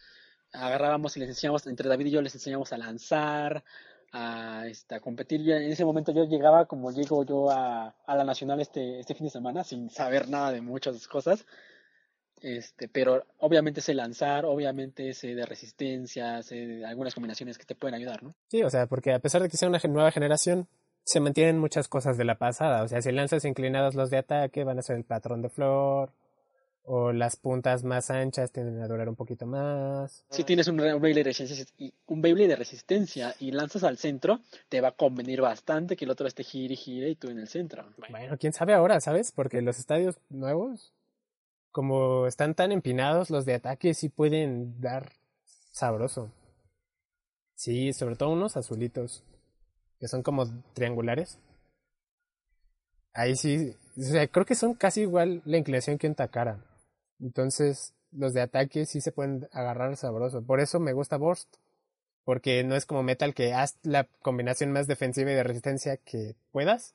agarrábamos y les enseñamos, entre David y yo les enseñamos a lanzar, a, este, competir. En ese momento yo llegaba como llego yo a, la nacional este, este fin de semana sin saber nada de muchas cosas. Este, pero obviamente sé lanzar, obviamente sé de resistencia, sé algunas combinaciones que te pueden ayudar, ¿no? Sí, o sea, porque a pesar de que sea una nueva generación, se mantienen muchas cosas de la pasada. O sea, si lanzas inclinados los de ataque, van a ser el patrón de flor. O las puntas más anchas tienden a durar un poquito más. Si tienes un, Beyblade de resistencia y un de resistencia y lanzas al centro, te va a convenir bastante que el otro esté gire y gire y tú en el centro. Bueno, quién sabe ahora, ¿sabes? Porque los estadios nuevos, como están tan empinados, los de ataque sí pueden dar sabroso. Sí, sobre todo unos azulitos. que son como triangulares. Ahí sí, o sea, creo que son casi igual la inclinación que un Takara. Entonces, los de ataque sí se pueden agarrar sabroso. Por eso me gusta Burst. Porque no es como Metal que haz la combinación más defensiva y de resistencia que puedas.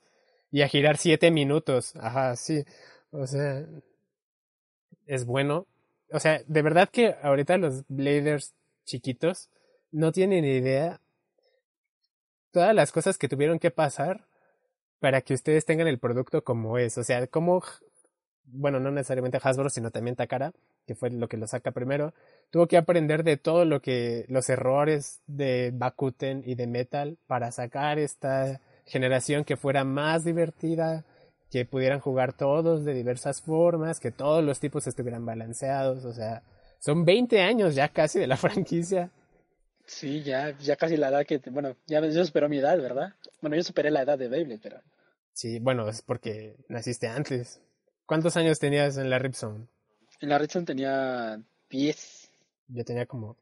Y a girar siete minutos. Ajá, sí. O sea, es bueno. O sea, de verdad que ahorita los Bladers chiquitos no tienen idea todas las cosas que tuvieron que pasar para que ustedes tengan el producto como es. O sea, como, bueno, no necesariamente Hasbro, sino también Takara, que fue lo que lo saca primero, tuvo que aprender de todo lo que, los errores de Bakuten y de Metal para sacar esta generación que fuera más divertida, que pudieran jugar todos de diversas formas, que todos los tipos estuvieran balanceados, o sea, son 20 años ya casi de la franquicia. Sí, ya, ya casi la edad que, bueno, ya yo superó mi edad, ¿verdad? Bueno, yo superé la edad de Beyblade, pero... Sí, bueno, es porque naciste antes. ¿Cuántos años tenías en la Ripson? En la Ripson tenía 10. Yo tenía como...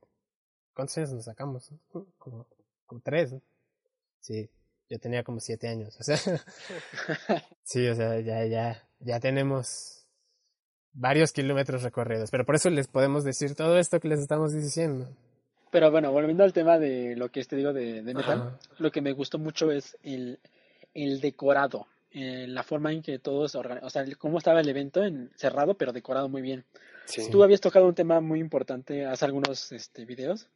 ¿Cuántos años nos sacamos? Como, como tres. Sí, yo tenía como siete años. O sea, sí, o sea, ya, ya, ya tenemos varios kilómetros recorridos. Pero por eso les podemos decir todo esto que les estamos diciendo. Pero bueno, volviendo al tema de lo que te digo de, de Metal, Ajá. lo que me gustó mucho es el, el decorado, eh, la forma en que todo se organiza, o sea, cómo estaba el evento en, cerrado, pero decorado muy bien. Sí. Tú habías tocado un tema muy importante hace algunos este, videos,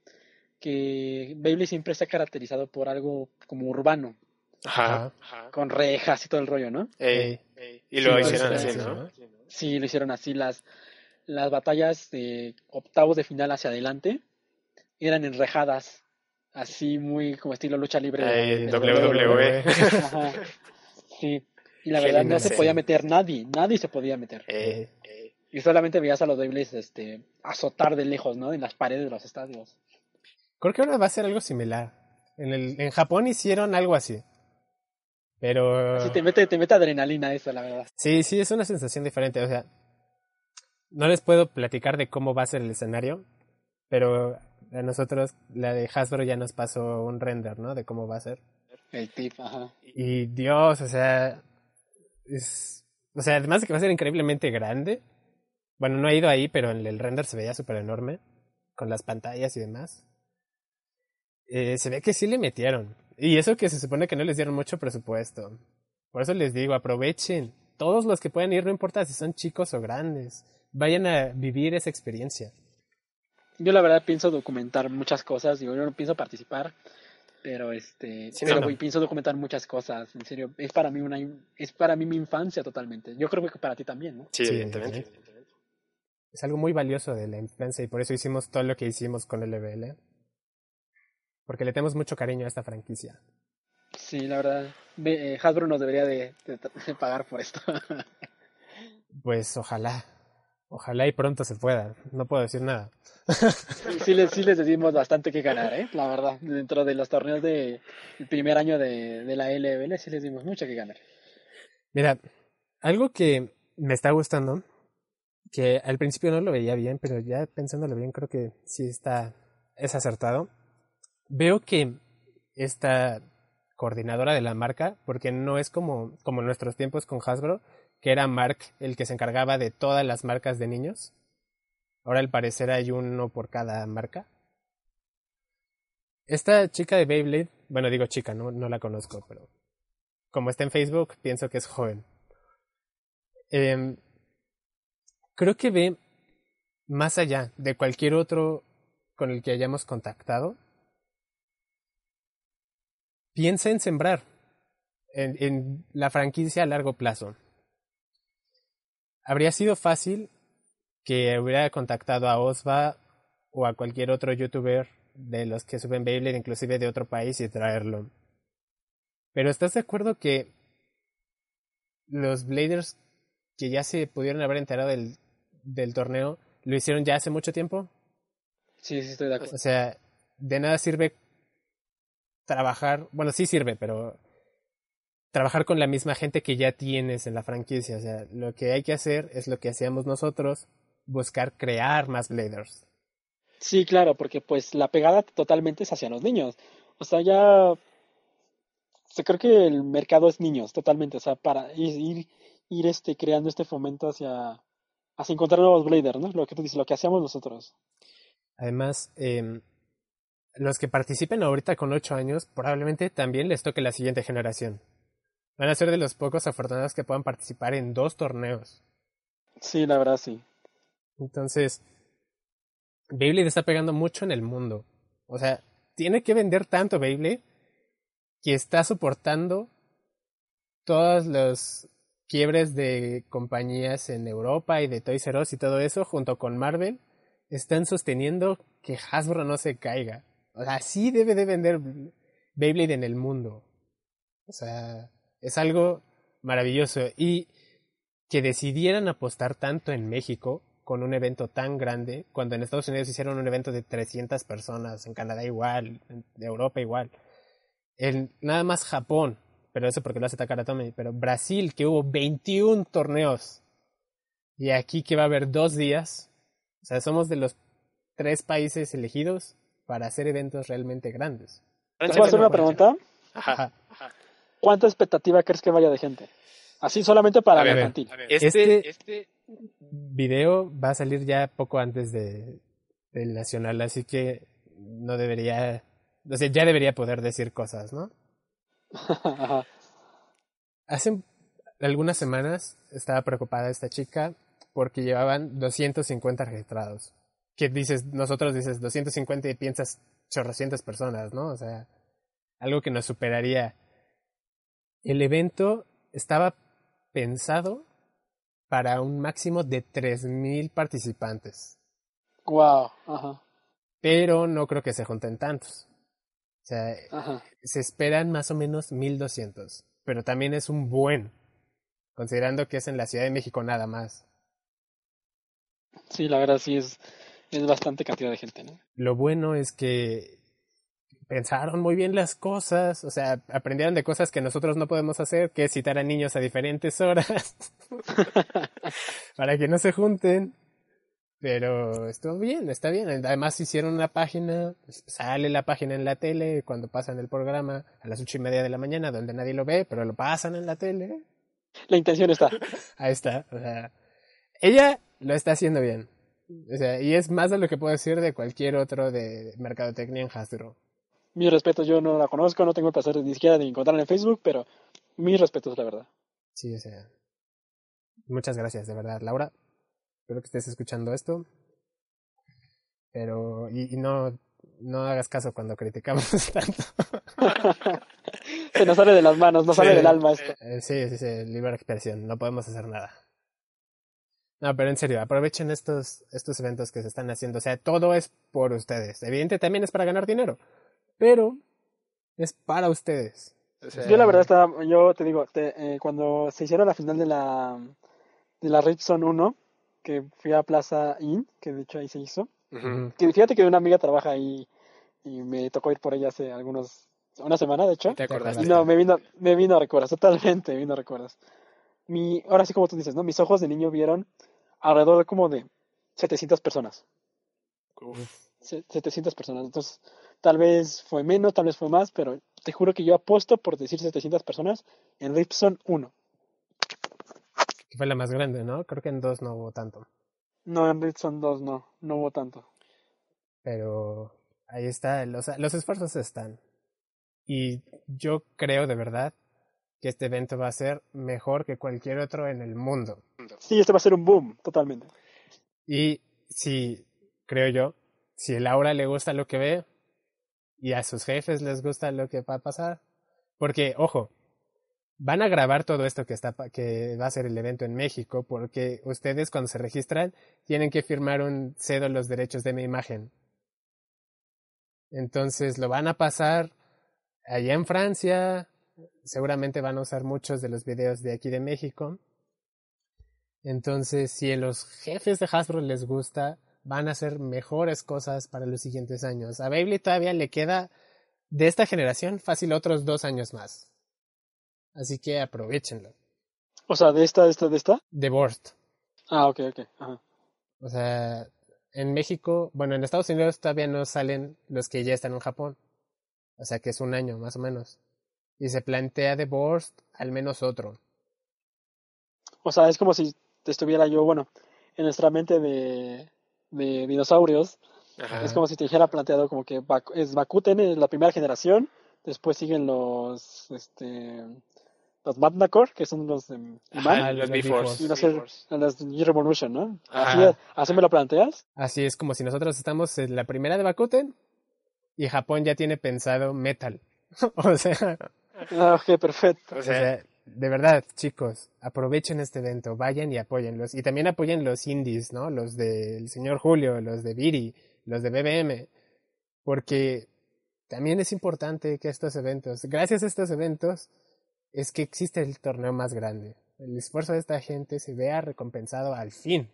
que Beyblade siempre se ha caracterizado por algo como urbano, Ajá. Ajá. con rejas y todo el rollo, ¿no? Ey, Ey. y lo Sí, hicieron así, ¿no? Sí, lo hicieron así. Las, las batallas de octavos de final hacia adelante eran enrejadas, así muy como estilo lucha libre. Ey, de- WWE. Ajá. Sí, y la verdad no se podía meter nadie, nadie se podía meter. Ey. Y solamente veías a los Beyblades este, azotar de lejos, ¿no? En las paredes de los estadios. Creo que ahora va a ser algo similar. En, el, en Japón hicieron algo así. Pero... Sí, te mete, te mete adrenalina eso, la verdad. Sí, sí, es una sensación diferente. O sea, no les puedo platicar de cómo va a ser el escenario, pero a nosotros, la de Hasbro ya nos pasó un render, ¿no? De cómo va a ser. El tip, ajá. Y Dios, o sea, es, o sea, además de que va a ser increíblemente grande. Bueno, no he ido ahí, pero en el render se veía súper enorme, con las pantallas y demás. Eh, se ve que sí le metieron. Y eso que se supone que no les dieron mucho presupuesto. Por eso les digo, aprovechen. Todos los que puedan ir, no importa si son chicos o grandes. Vayan a vivir esa experiencia. Yo la verdad pienso documentar muchas cosas, digo, yo no pienso participar, pero este, Sí, pero no, pienso documentar muchas cosas, en serio, es para mí una, es para mí mi infancia totalmente. Yo creo que para ti también, ¿no? Sí, Sí, evidentemente. evidentemente. Es algo muy valioso de la infancia y por eso hicimos todo lo que hicimos con LBL. Porque le tenemos mucho cariño a esta franquicia. Sí, la verdad, ve- eh, Hasbro nos debería de, de- de pagar por esto. Pues ojalá. Ojalá y pronto se pueda. No puedo decir nada. sí, les, sí les decimos bastante que ganar, ¿eh? La verdad, dentro de los torneos de el primer año de, de la LBL sí les dimos mucho que ganar. Mira, algo que me está gustando, que al principio no lo veía bien, pero ya pensándolo bien creo que sí está, es acertado. Veo que esta coordinadora de la marca, porque no es como, como en nuestros tiempos con Hasbro, que era Mark el que se encargaba de todas las marcas de niños. Ahora al parecer hay uno por cada marca. Esta chica de Beyblade, bueno digo chica, no, la conozco, pero como está en Facebook, pienso que es joven. Em, creo que ve más allá de cualquier otro con el que hayamos contactado. Piensa en sembrar en la franquicia a largo plazo. Habría sido fácil que hubiera contactado a Osva o a cualquier otro youtuber de los que suben Beyblade, inclusive de otro país, y traerlo. Pero ¿estás de acuerdo que los Bladers que ya se pudieron haber enterado del, del torneo lo hicieron ya hace mucho tiempo? Sí, sí, estoy de acuerdo. O sea, de nada sirve trabajar, bueno, sí sirve, pero trabajar con la misma gente que ya tienes en la franquicia. O sea, lo que hay que hacer es lo que hacíamos nosotros, buscar crear más Bladers. Sí, claro, porque pues la pegada totalmente es hacia los niños. O sea, ya sea, creo que el mercado es niños, totalmente. O sea, para ir, ir, ir este, creando este fomento hacia, hacia encontrar nuevos Bladers, ¿no? Lo que tú dices, lo que hacíamos nosotros. Además, em, los que participen ahorita con 8 años, probablemente también les toque la siguiente generación. Van a ser de los pocos afortunados que puedan participar en dos torneos. Sí, la verdad, sí. Entonces, Beyblade está pegando mucho en el mundo. O sea, tiene que vender tanto Beyblade que está soportando todos los quiebres de compañías en Europa y de Toys R Us y todo eso, junto con Marvel, están sosteniendo que Hasbro no se caiga. O sea, sí debe de vender Beyblade en el mundo. O sea, es algo maravilloso. Y que decidieran apostar tanto en México con un evento tan grande, cuando en Estados Unidos hicieron un evento de 300 personas, en Canadá igual, en Europa igual. En nada más Japón, pero eso porque lo hace Takara Tomy, pero Brasil, que hubo 21 torneos, y aquí que va a haber dos días, o sea, somos de los tres países elegidos para hacer eventos realmente grandes. ¿Te puedo hacer una pregunta? Ajá. ¿Cuánta expectativa crees que vaya de gente? Así solamente para ver, la a ver. Este, Este- este, Video va a salir ya poco antes de, del Nacional, así que no debería, o sea, ya debería poder decir cosas, ¿no? Ajá. Hace algunas semanas estaba preocupada esta chica porque llevaban 250 registrados. Que dices, nosotros dices 250 y piensas chorrocientas personas, ¿no? O sea, algo que nos superaría. El evento estaba pensado para un máximo de 3.000 participantes, Wow. Ajá. pero no creo que se junten tantos. O sea, Ajá. se esperan más o menos 1200, pero también es un buen, considerando que es en la Ciudad de México nada más. Sí, la verdad sí es, es bastante cantidad de gente, ¿no? Lo bueno es que pensaron muy bien las cosas, o sea, aprendieron de cosas que nosotros no podemos hacer, que es citar a niños a diferentes horas para que no se junten. Pero estuvo bien, está bien. Además hicieron una página, sale la página en la tele cuando pasan el programa a las ocho y media de la mañana, donde nadie lo ve, pero lo pasan en la tele. La intención está. Ahí está. O sea, ella lo está haciendo bien. O sea, y es más de lo que puedo decir de cualquier otro de mercadotecnia en Hasbro. Mis respetos, yo no la conozco, no tengo el placer ni siquiera de encontrarla en Facebook, pero mis respetos, la verdad. Sí, o sea. Muchas gracias, de verdad, Laura. Espero que estés escuchando esto. Pero, y, y no, no hagas caso cuando criticamos tanto. Se nos sale de las manos, nos Sí. sale del alma esto. Eh, sí, sí, sí, libre expresión, no podemos hacer nada. No, pero en serio, aprovechen estos, estos eventos que se están haciendo. O sea, todo es por ustedes. Evidente también es para ganar dinero, pero es para ustedes. O sea, Yo la verdad estaba, yo te digo, te- eh, cuando se hicieron la final de la de la Zone 1, que fui a Plaza Inn, que de hecho ahí se hizo, que fíjate que una amiga trabaja ahí y me tocó ir por ella hace algunos, una semana de hecho, ¿Te acordaste? y no, me vino, me vino a recuerdas, totalmente me vino a recuerdas. Mi, ahora sí como tú dices, ¿no? Mis ojos de niño vieron alrededor de como de 700 personas. Uf. se- 700 personas. Entonces, tal vez fue menos, tal vez fue más, pero te juro que yo apuesto por decir 700 personas en Ripson 1. Que fue la más grande, ¿no? Creo que en dos no hubo tanto. No, en Ripson 2 no, no hubo tanto. Pero ahí está, los, los esfuerzos están. Y yo creo de verdad que este evento va a ser mejor que cualquier otro en el mundo. Sí, este va a ser un boom, totalmente. Y si, creo yo, si a Laura le gusta lo que ve y a sus jefes les gusta lo que va a pasar, porque, ojo, van a grabar todo esto que, está, que va a ser el evento en México, porque ustedes cuando se registran tienen que firmar un cedo los derechos de mi imagen. Entonces lo van a pasar allá en Francia, seguramente van a usar muchos de los videos de aquí de México. Entonces, si a los jefes de Hasbro les gusta, van a hacer mejores cosas para los siguientes años. A Beyblade todavía le queda de esta generación fácil otros dos años más. Así que aprovechenlo. O sea, de esta, de esta, de esta. The Worst. Ah, ok, ok. Ajá. O sea, en México, bueno, en Estados Unidos todavía no salen los que ya están en Japón. O sea que es un año más o menos. y se plantea de Borst al menos otro. O sea, es como si estuviera yo, bueno, en nuestra mente de, de dinosaurios, Ajá. es como si te dijera planteado como que es Bakuten es la primera generación, después siguen los, este, los Madnakor, que son los de Iman, Ajá, los. Bifrost. y los, G-Revolution, ¿no? Así, Ajá. así me lo planteas. Así es como si nosotros estamos en la primera de Bakuten y Japón ya tiene pensado Metal. o sea, Ah, ok, perfecto. O sea, de verdad, chicos, aprovechen este evento, vayan y apóyenlos. Y también apoyen los indies, ¿no? Los del señor Julio, los de Viri, los de BBM. Porque también es importante que estos eventos, gracias a estos eventos, es que existe el torneo más grande. El esfuerzo de esta gente se vea recompensado al fin.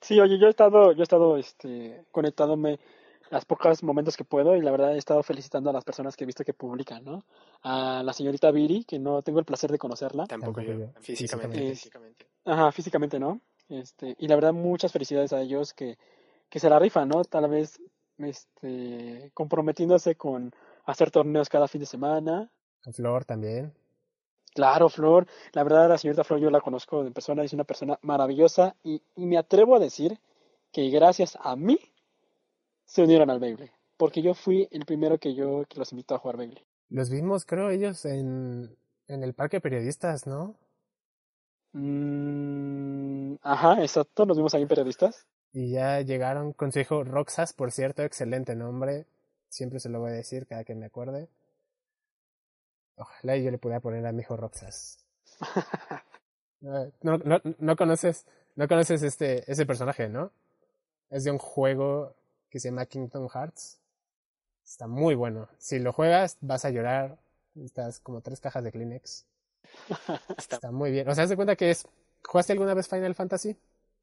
Sí, oye, yo he estado, yo he estado, este, conectándome las pocos momentos que puedo y la verdad he estado felicitando a las personas que he visto que publican, ¿no? A la señorita Viri, que no tengo el placer de conocerla. tampoco, Tampoco yo. Físicamente, Físicamente. físicamente. Ajá, físicamente, ¿no? Este, y la verdad, muchas felicidades a ellos que, que se la rifan, ¿no? Tal vez, este, comprometiéndose con hacer torneos cada fin de semana. Con Flor también. Claro, Flor, la verdad, la señorita Flor yo la conozco de persona, es una persona maravillosa y, y me atrevo a decir que gracias a mí se unieron al Beyblade, porque yo fui el primero que yo que los invitó a jugar Beyblade. Los vimos, creo, ellos en, en el parque de periodistas, ¿no? Mm, ajá, exacto, nos vimos ahí en periodistas. Y ya llegaron con su hijo Roxas, por cierto, excelente nombre. Siempre se lo voy a decir cada que me acuerde. Ojalá yo le pudiera poner a mi hijo Roxas. No, no, no, no conoces, no conoces este, ese personaje, ¿no? Es de un juego que se llama Kingdom Hearts. Está muy bueno. Si lo juegas, vas a llorar. Estás como tres cajas de Kleenex. Está- muy bien. O sea, haz de cuenta que es. ¿Jugaste alguna vez Final Fantasy?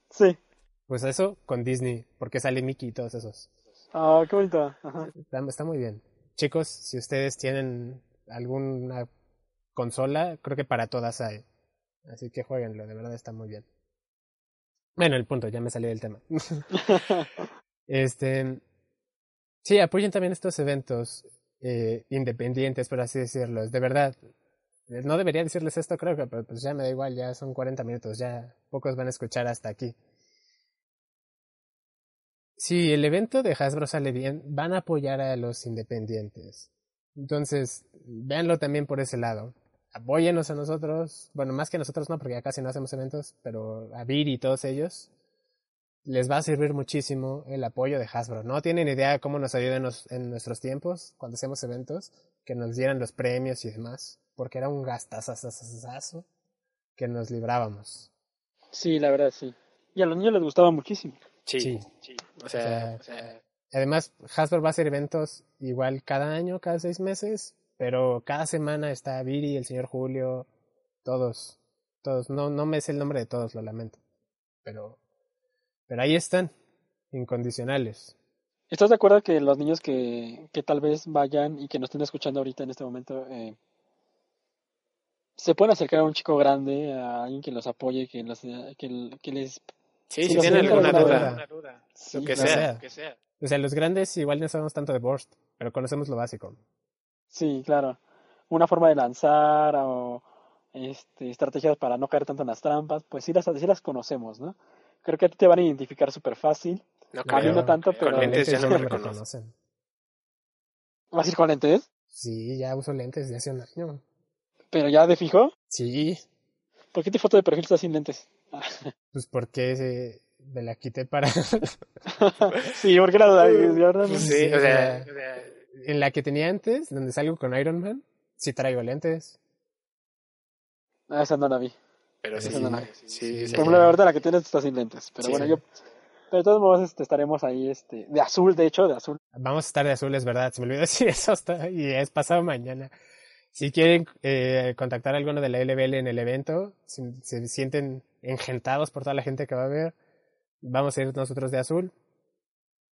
Sí. Pues eso con Disney, porque sale Mickey y todos esos. Ah, qué bonito. Ajá. Está, está muy bien. Chicos, si ustedes tienen alguna consola, creo que para todas hay. Así que jueguenlo, de verdad está muy bien. Bueno, el punto, ya me salí del tema. este. Sí, apoyen también estos eventos eh, independientes, por así decirlo. De verdad. eh, No debería decirles esto, creo que, pero pues ya me da igual, ya son 40 minutos, ya pocos van a escuchar hasta aquí. Si el evento de Hasbro sale bien, van a apoyar a los independientes. Entonces, véanlo también por ese lado. Apóyenos a nosotros, bueno, más que nosotros no, porque ya casi no hacemos eventos, pero a Vir y todos ellos les va a servir muchísimo el apoyo de Hasbro. No tienen idea cómo nos ayuda en, nuestros tiempos, cuando hacemos eventos, que nos dieran los premios y demás, porque era un gastazazazazo que nos librábamos. Sí, la verdad, sí. Y a los niños les gustaba muchísimo. Sí, Sí. sí. O sea, O sea, o sea, Además, Hasbro va a hacer eventos igual cada año, cada seis meses, pero cada semana está Viri, el señor Julio, todos, todos. No, no me sé el nombre de todos, lo lamento. Pero, pero ahí están, incondicionales. ¿Estás de acuerdo que los niños que, que tal vez vayan y que nos estén escuchando ahorita en este momento eh, se pueden acercar a un chico grande, a alguien que los apoye, que, los, que, que les... sí, Sí, si los tienen alguna alguna duda, Sí, lo que claro. sea, sea. lo que sea. O sea, los grandes igual no sabemos tanto de Borst, pero conocemos lo básico. Sí, claro. Una forma de lanzar o este, estrategias para no caer tanto en las trampas, pues sí las, sí las conocemos, ¿no? Creo que a ti te van a identificar súper fácil. No A mí no tanto, Con pero... lentes ya no me reconocen. ¿Vas a ir con lentes? Sí, ya uso lentes de hace un año. ¿Pero ya de fijo? Sí, ¿Por qué tu foto de perfil está sin lentes? pues porque eh, me la quité para... sí, porque la duda, verdad. Sí, Sí, o sea, o sea, en la que tenía antes, donde salgo con Iron Man, sí traigo lentes. Ah, esa no la vi. Pero sí, la- sí, sí, Sí, ya. ejemplo, ahorita la que tienes está sin lentes. Pero Sí, bueno, sí. yo. Pero de todos modos este, estaremos ahí, este, de azul, de hecho, de azul. Vamos a estar de azul, es verdad. Se me olvidó decir eso hasta y es pasado mañana. Si quieren eh, contactar a alguno de la LBL en el evento, si se sienten engentados por toda la gente que va a ver, vamos a ir nosotros de azul.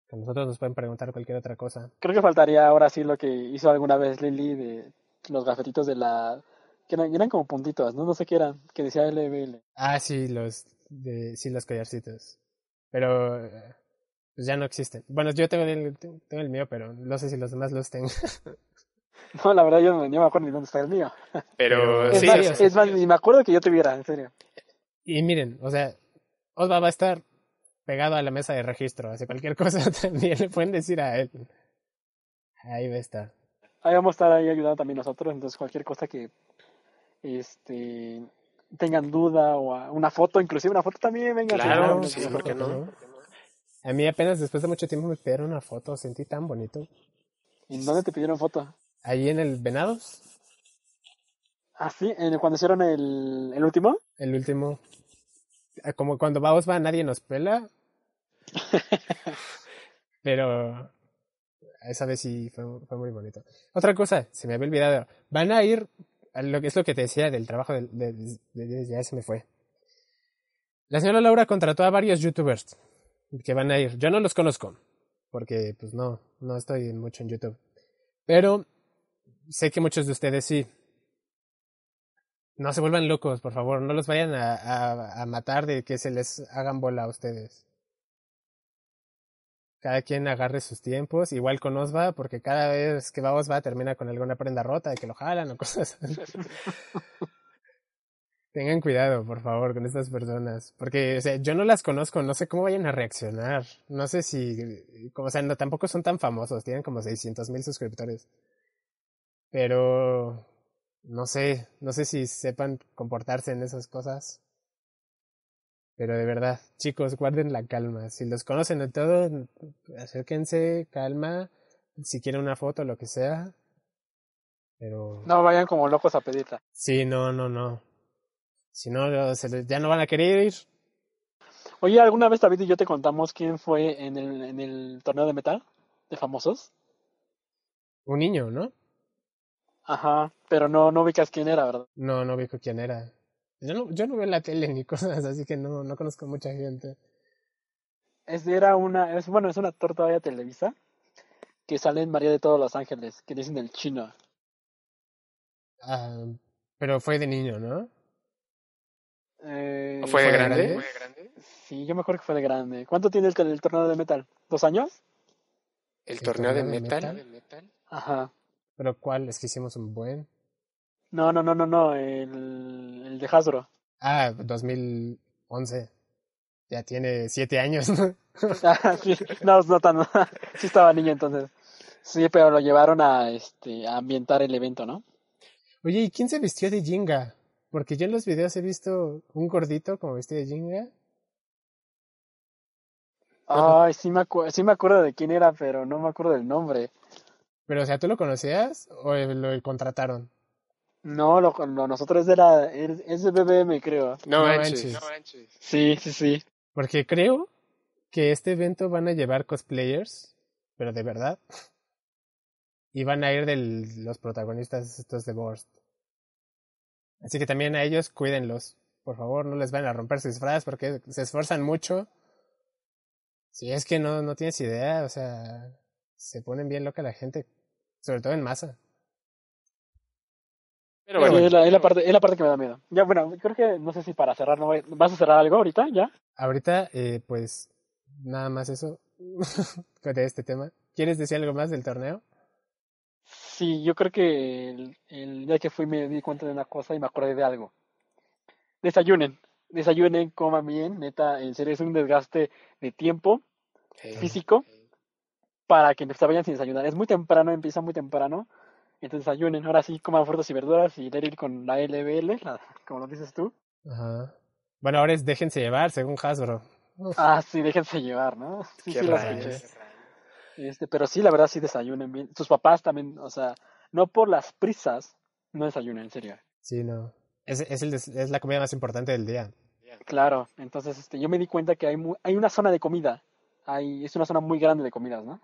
Con nosotros nos pueden preguntar cualquier otra cosa. Creo que faltaría ahora sí lo que hizo alguna vez Lily de los gafetitos de la. Que eran, eran como puntitos, ¿no? No sé qué eran, que decía LBL. Ah, sí, los de sí los collarcitos. Pero pues ya no existen. Bueno, yo tengo el, tengo el mío, pero no sé si los demás los tengan. No, la verdad yo no, no me acuerdo ni dónde está el mío. Pero, Es, sí, más, sea, es más, ni me acuerdo que yo tuviera, en serio. Y miren, o sea, Osva va a estar pegado a la mesa de registro. Así cualquier cosa también le pueden decir a él. Ahí va a estar. Ahí vamos a estar ahí ayudando también nosotros, entonces cualquier cosa que este tengan duda o a- una foto, inclusive una foto también, venga. Claro, sí, sí, sí, ¿por qué no? A mí apenas después de mucho tiempo me pidieron una foto, sentí tan bonito. ¿En dónde te pidieron foto? Ahí en el Venados, Ah, sí, en, cuando hicieron el, el último. el último. Ah, Como cuando va Osva nadie nos pela. Pero esa vez sí fue, fue muy bonito. Otra cosa, se me había olvidado. Van a ir, es lo que te decía del trabajo de, ya se me fue. La señora Laura contrató a varios youtubers que van a ir. Yo no los conozco, porque pues no, no estoy mucho en YouTube. Pero sé que muchos de ustedes sí. No se vuelvan locos, por favor. No los vayan a, a matar de que se les hagan bola a ustedes. Cada quien agarre sus tiempos, igual con Osva, porque cada vez que va Osva termina con alguna prenda rota de que lo jalan o cosas. Tengan cuidado, por favor, con estas personas. Porque, o sea, yo no las conozco, no sé cómo vayan a reaccionar. No sé si, como, o sea, no, tampoco son tan famosos, tienen como 600 mil suscriptores. Pero, no sé, no sé si sepan comportarse en esas cosas. Pero de verdad, chicos, guarden la calma. Si los conocen de todo, acérquense, calma. Si quieren una foto, lo que sea. Pero. No vayan como locos a pedirla. Sí, no, no, no. Si no, se les- ya no van a querer ir. Oye, ¿alguna vez David y yo te contamos quién fue en el, en el torneo de metal de famosos? Un niño, ¿no? Ajá, pero no, no ubicas quién era, ¿verdad? No, no vi quién era. Yo no, yo no veo la tele ni cosas, así que no, no conozco mucha gente. Es, era una, es, bueno, es un actor todavía de Televisa que sale en María de todos los Ángeles, que dicen el chino. Ah, pero fue de niño, ¿no? Eh, ¿O fue de ¿Fue grande? grande? Sí, yo me acuerdo que fue de grande. ¿Cuánto tiene el, el torneo de metal? ¿Dos años? ¿El ¿El torneo de torneo de metal? Ajá. Pero ¿cuál? Es que hicimos un buen. No, no, no, no, no, el, el de Hasbro. Ah, 2011. Ya tiene siete años, ¿no? Ah, sí, no, no tan, sí estaba niño entonces. Sí, pero lo llevaron a, este, a ambientar el evento, ¿no? Oye, ¿y quién se vistió de Jinga? Porque yo en los videos he visto un gordito como vestido de Jinga. Ay, sí me, acu- sí me acuerdo de quién era, pero no me acuerdo del nombre. Pero, o sea, ¿tú lo conocías o lo contrataron? No, lo, lo- nosotros es de la, es de BBM, creo. No, No manches. manches. Sí, sí, sí. Porque creo que este evento van a llevar cosplayers, pero de verdad. Y van a ir de los protagonistas estos de Borst. Así que también a ellos cuídenlos. Por favor, no les vayan a romper sus disfraz porque se esfuerzan mucho. Si es que no, no tienes idea, o sea, se ponen bien loca la gente, sobre todo en masa. Pero bueno, es, la, es la parte, es la parte que me da miedo. Ya, bueno, creo que, no sé si para cerrar, ¿no? ¿vas a cerrar algo ahorita, ya? Ahorita, eh, pues, nada más eso de este tema. ¿Quieres decir algo más del torneo? Sí, yo creo que el, el día que fui me di cuenta de una cosa y me acordé de algo. Desayunen, desayunen, coman bien, neta, en serio es un desgaste de tiempo físico para que se vayan sin desayunar. Es muy temprano, empieza muy temprano, entonces desayunen. Ahora sí, coman frutas y verduras y ir con la LBL, la- como lo dices tú. Ajá. Bueno, ahora es déjense llevar, según Hasbro. Ah, sí, déjense llevar, ¿no? Sí, qué sí, lo rayos. escuché. Este, pero sí, la verdad, sí desayunen bien. Sus papás también, o sea, no por las prisas, no desayunen, en serio. Sí, no. Es, es, el des- es la comida más importante del día. Claro, entonces este, yo me di cuenta que hay, mu- hay una zona de comida. Hay, es una zona muy grande de comidas, ¿no?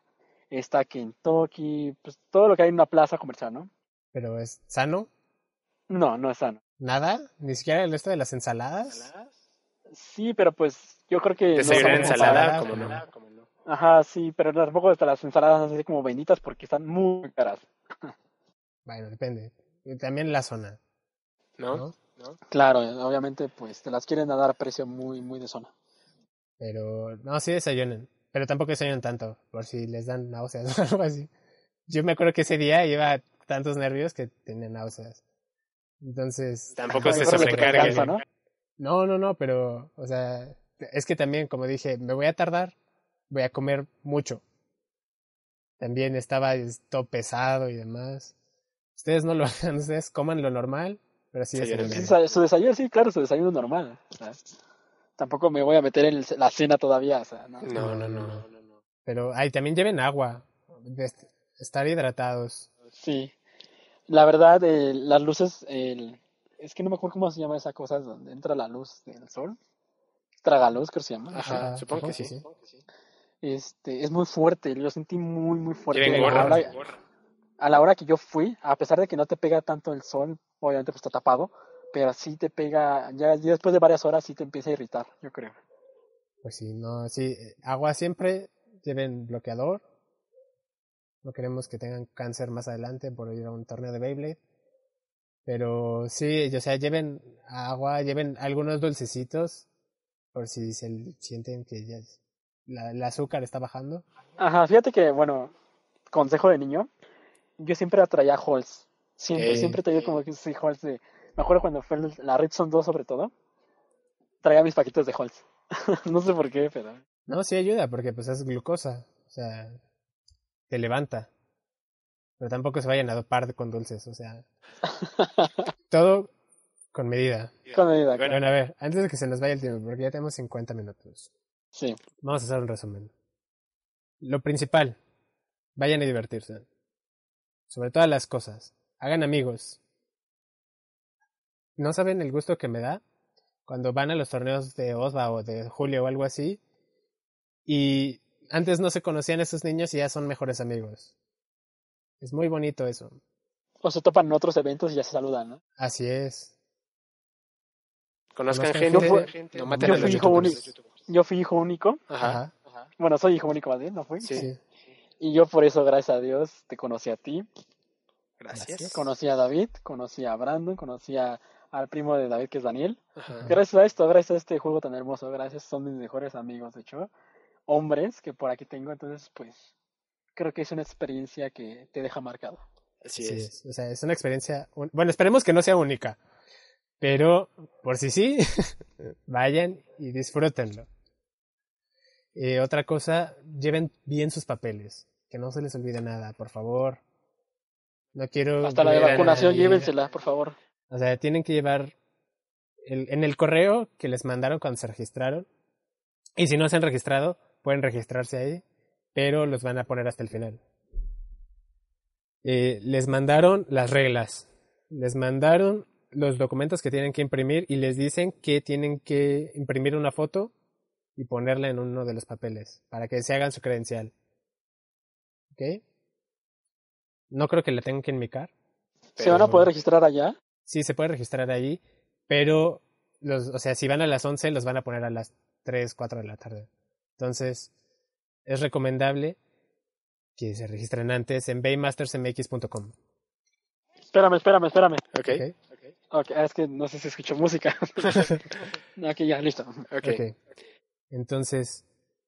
Está Kentucky, pues todo lo que hay en una plaza comercial, ¿no? Pero es sano, No, no es sano. nada, ni siquiera el resto de las ensaladas. Sí, pero pues yo creo que... no Desayunar son ensalada, como no. no. Ajá, sí, pero tampoco hasta las ensaladas así como benditas porque están muy caras. Bueno, depende. Y también la zona, ¿No? ¿no? Claro, obviamente pues te las quieren a dar a precio muy, muy de zona. Pero no, sí desayunen. Pero tampoco desayunen tanto, por si les dan náuseas o algo así. Yo me acuerdo que ese día iba tantos nervios que tenía náuseas. Entonces, Tampoco se sobrecarga. ¿no? no, no, no, pero, o sea, es que también, como dije, me voy a tardar, voy a comer mucho. También estaba es, todo pesado y demás. Ustedes no lo hagan, ustedes coman lo normal, pero sí Sí, es Su desayuno, sí, claro, su desayuno normal. sea, tampoco me voy a meter en el- la cena todavía, o sea, no. No, no, no, no. Pero ahí también lleven agua, estar hidratados. Sí. La verdad, eh, las luces, el- es que no me acuerdo cómo se llama esa cosa donde entra la luz del sol. Tragaluz, creo que se llama. Ajá, supongo que supongo que sí. Este, es muy fuerte, yo sentí muy, muy fuerte. Lleven a, la gorra. hora, a la hora que yo fui, a pesar de que no te pega tanto el sol, obviamente pues está tapado, pero sí te pega, ya, ya después de varias horas sí te empieza a irritar, yo creo. Pues sí, no, sí, eh, agua siempre, lleven bloqueador. No queremos que tengan cáncer más adelante por ir a un torneo de Beyblade. Pero sí, o sea, lleven agua, lleven algunos dulcecitos por si se sienten que ya la, el azúcar está bajando. Ajá, fíjate que, bueno, consejo de niño, yo siempre atraía Halls. Siempre, Eh. Siempre traía como que sí, Halls de... Me acuerdo cuando fue la Red Zone 2 sobre todo, traía mis paquetes de Halls. no sé por qué, pero... No, sí ayuda porque pues es glucosa, o sea, te levanta. Pero tampoco se vayan a dopar con dulces, o sea, todo con medida. Con medida, Bueno. Bueno, a ver, antes de que se nos vaya el tiempo, porque ya tenemos 50 minutos, Sí. vamos a hacer un resumen. Lo principal, vayan a divertirse. Sobre todas las cosas, hagan amigos. ¿No saben el gusto que me da cuando van a los torneos de OSBA o de Julio o algo así? Y antes no se conocían esos niños y ya son mejores amigos. Es muy bonito eso. O se topan en otros eventos y ya se saludan, ¿no? Así es. Conozcan Conozcan gente, gente. no maten Yo a los fui hijo youtubers. Yo fui hijo único. Ajá. Ajá. Bueno, soy hijo único más bien, ¿no fui? Sí. Sí. Y yo por eso, gracias a Dios, te conocí a ti. Gracias. Conocí a David, conocí a Brandon, conocí a- al primo de David, que es Daniel. Ajá. Gracias a esto, gracias a este juego tan hermoso, gracias, son mis mejores amigos, de hecho, hombres que por aquí tengo, entonces pues creo que es una experiencia que te deja marcado. Así Sí, es. O sea, es una experiencia. un- Bueno, esperemos que no sea única. Pero, por si sí, vayan y disfrútenlo. Eh, otra cosa, lleven bien sus papeles. Que no se les olvide nada, por favor. No quiero. Hasta la de vacunación, llévensela, por favor. O sea, tienen que llevar el, en el correo que les mandaron cuando se registraron. Y si no se han registrado, pueden registrarse ahí, pero los van a poner hasta el final. Eh, les mandaron las reglas, les mandaron los documentos que tienen que imprimir y les dicen que tienen que imprimir una foto y ponerla en uno de los papeles para que se hagan su credencial. ¿Ok? No creo que la tengan que enmicar. ¿Se van a poder registrar allá? Sí, se puede registrar ahí, pero los, o sea, si van a las 11, los van a poner a las 3, 4 de la tarde. Entonces, es recomendable que se registren antes en baymastersmx.com. Espérame, espérame, espérame. Ok. ¿ok? Ok, ah, es que no sé si escucho música. ok, ya, listo. Ok. Entonces,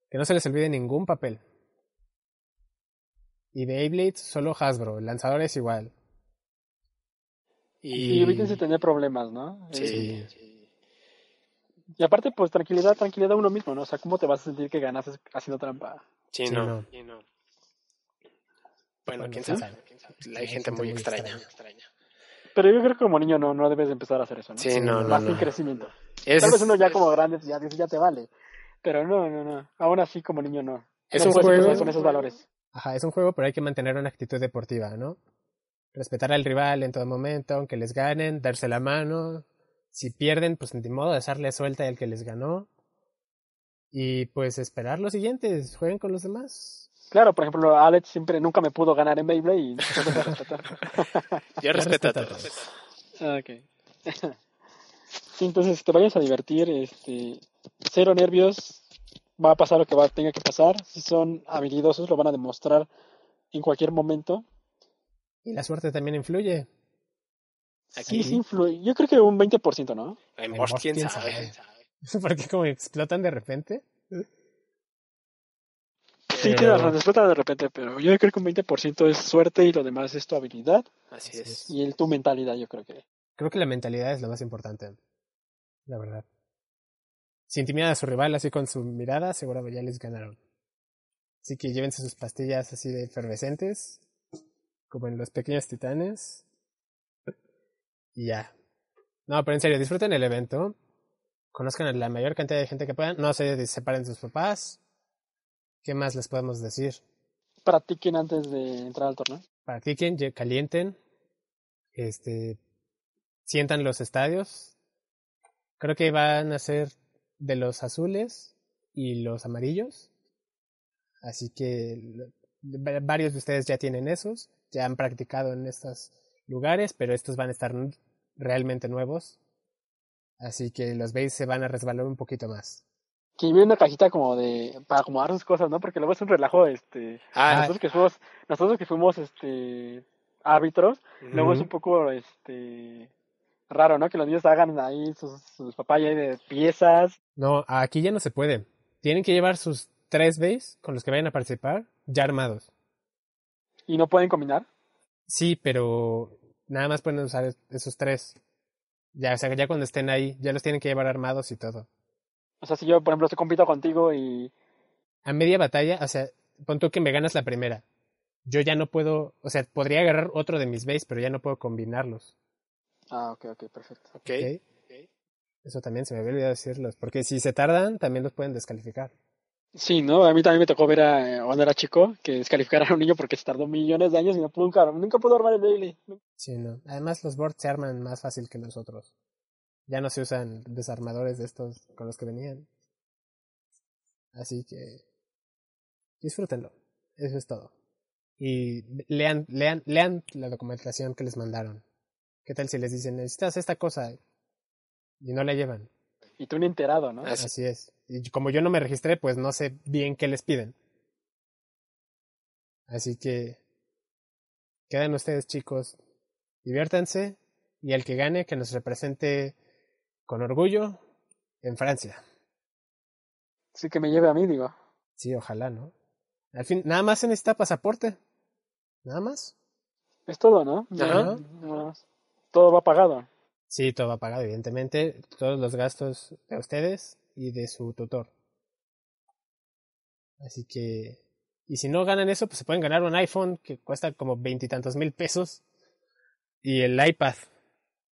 que no se les olvide ningún papel. Y Beyblade, solo Hasbro. El lanzador es igual. Y evítense tener problemas, ¿no? Sí. Y aparte, pues tranquilidad, tranquilidad uno mismo, ¿no? O sea, ¿cómo te vas a sentir que ganas haciendo trampa? Sí, Sí, no. no. Sí, no. Bueno, Bueno, quién quién sabe. sabe. Hay gente muy extraña. Pero yo creo que como niño no, no debes empezar a hacer eso, ¿no? Sí, no, no, Más no. en crecimiento. Es, Tal vez uno ya como grande ya dice, ya te vale. Pero no, no, no. Aún así como niño no. es No un juego. con esos valores. Ajá, es un juego, pero hay que mantener una actitud deportiva, ¿no? Respetar al rival en todo momento, aunque les ganen, darse la mano. Si pierden, pues de modo de darle suelta al que les ganó. Y pues esperar los siguientes, jueguen con los demás. Claro, por ejemplo, Alex siempre nunca me pudo ganar en Beyblade y respetar. Yo respeto a respeto a todos. Ah, ok. sí, entonces te vayas a divertir, este, cero nervios, va a pasar lo que va, tenga que pasar. Si son habilidosos, lo van a demostrar en cualquier momento. Y la suerte tambií influye. Sí, sí influye. Yo creo que un 20%, ¿no? En En Bosch, Bosch, quién quién sabe. Porque como explotan de repente. Sí, Pero- tienes razón, explota de repente, pero yo creo que un 20% es suerte y lo demás es tu habilidad Así es. y el, tu mentalidad, yo creo que. Creo que la mentalidad es lo más importante. La verdad. Si intimidan a su rival así con su mirada, seguro ya les ganaron. Así que llévense sus pastillas así de efervescentes, como en los pequeños titanes. Y ya. No, pero en serio, disfruten el evento. Conozcan a la mayor cantidad de gente que puedan. No se separen de sus papás. ¿Qué más les podemos decir? Practiquen antes de entrar al torneo. practiquen, calienten, este, sientan los estadios. Creo que van a ser de los azules y los amarillos. Así que varios de ustedes ya tienen esos, ya han practicado en estos lugares, pero estos van a estar realmente nuevos. Así que los veis se van a resbalar un poquito más. Que viene una cajita como de. para acomodar sus cosas, ¿no? Porque luego es un relajo, este. Ah, nosotros que fuimos, nosotros que fuimos, este. árbitros, luego es un poco, este. raro, ¿no? Que los niños hagan ahí sus, sus papayas de piezas. No, aquí ya no se puede. Tienen que llevar sus tres bays con los que vayan a participar ya armados. Y no pueden combinar. Sí, pero nada más pueden usar es- esos tres. Ya, o sea, ya cuando estén ahí, ya los tienen que llevar armados y todo. O sea, si yo, por ejemplo, estoy compito contigo y. A media batalla, o sea, pon tú que me ganas la primera. Yo ya no puedo, o sea, podría agarrar otro de mis bays, pero ya no puedo combinarlos. Ah, ok, ok, perfecto. ok. ¿ok? ok. Eso también se me había olvidado decirlos, porque si se tardan, también los pueden descalificar. Sí, ¿no? A mí también me tocó ver a, cuando era chico que descalificaran a un niño porque se tardó millones de años y no pudo, nunca, nunca pudo armar el daily. Sí, no. Además, los boards se arman más fácil que los otros. Ya no se usan desarmadores de estos con los que venían. Así que disfrútenlo. Eso es todo. Y lean, lean, lean la documentación que les mandaron. ¿Qué tal si les dicen necesitas esta cosa y no la llevan? Y tú ni enterado, ¿no? Así- Así es. Y como yo no me registré, pues no sé bien qué les piden. Así que quedan ustedes, chicos. Diviértanse y el que gane que nos represente con orgullo en Francia. Sí que me lleve a mí, digo. Sí, ojalá, ¿no? Al fin, nada más se necesita pasaporte. Nada más. Es todo, ¿no? Ajá. Nada más. Todo va pagado. Sí, todo va pagado, evidentemente. Todos los gastos de ustedes y de su tutor. Así que. Y si no ganan eso, pues se pueden ganar un iPhone que cuesta como veintitantos mil pesos. Y el iPad.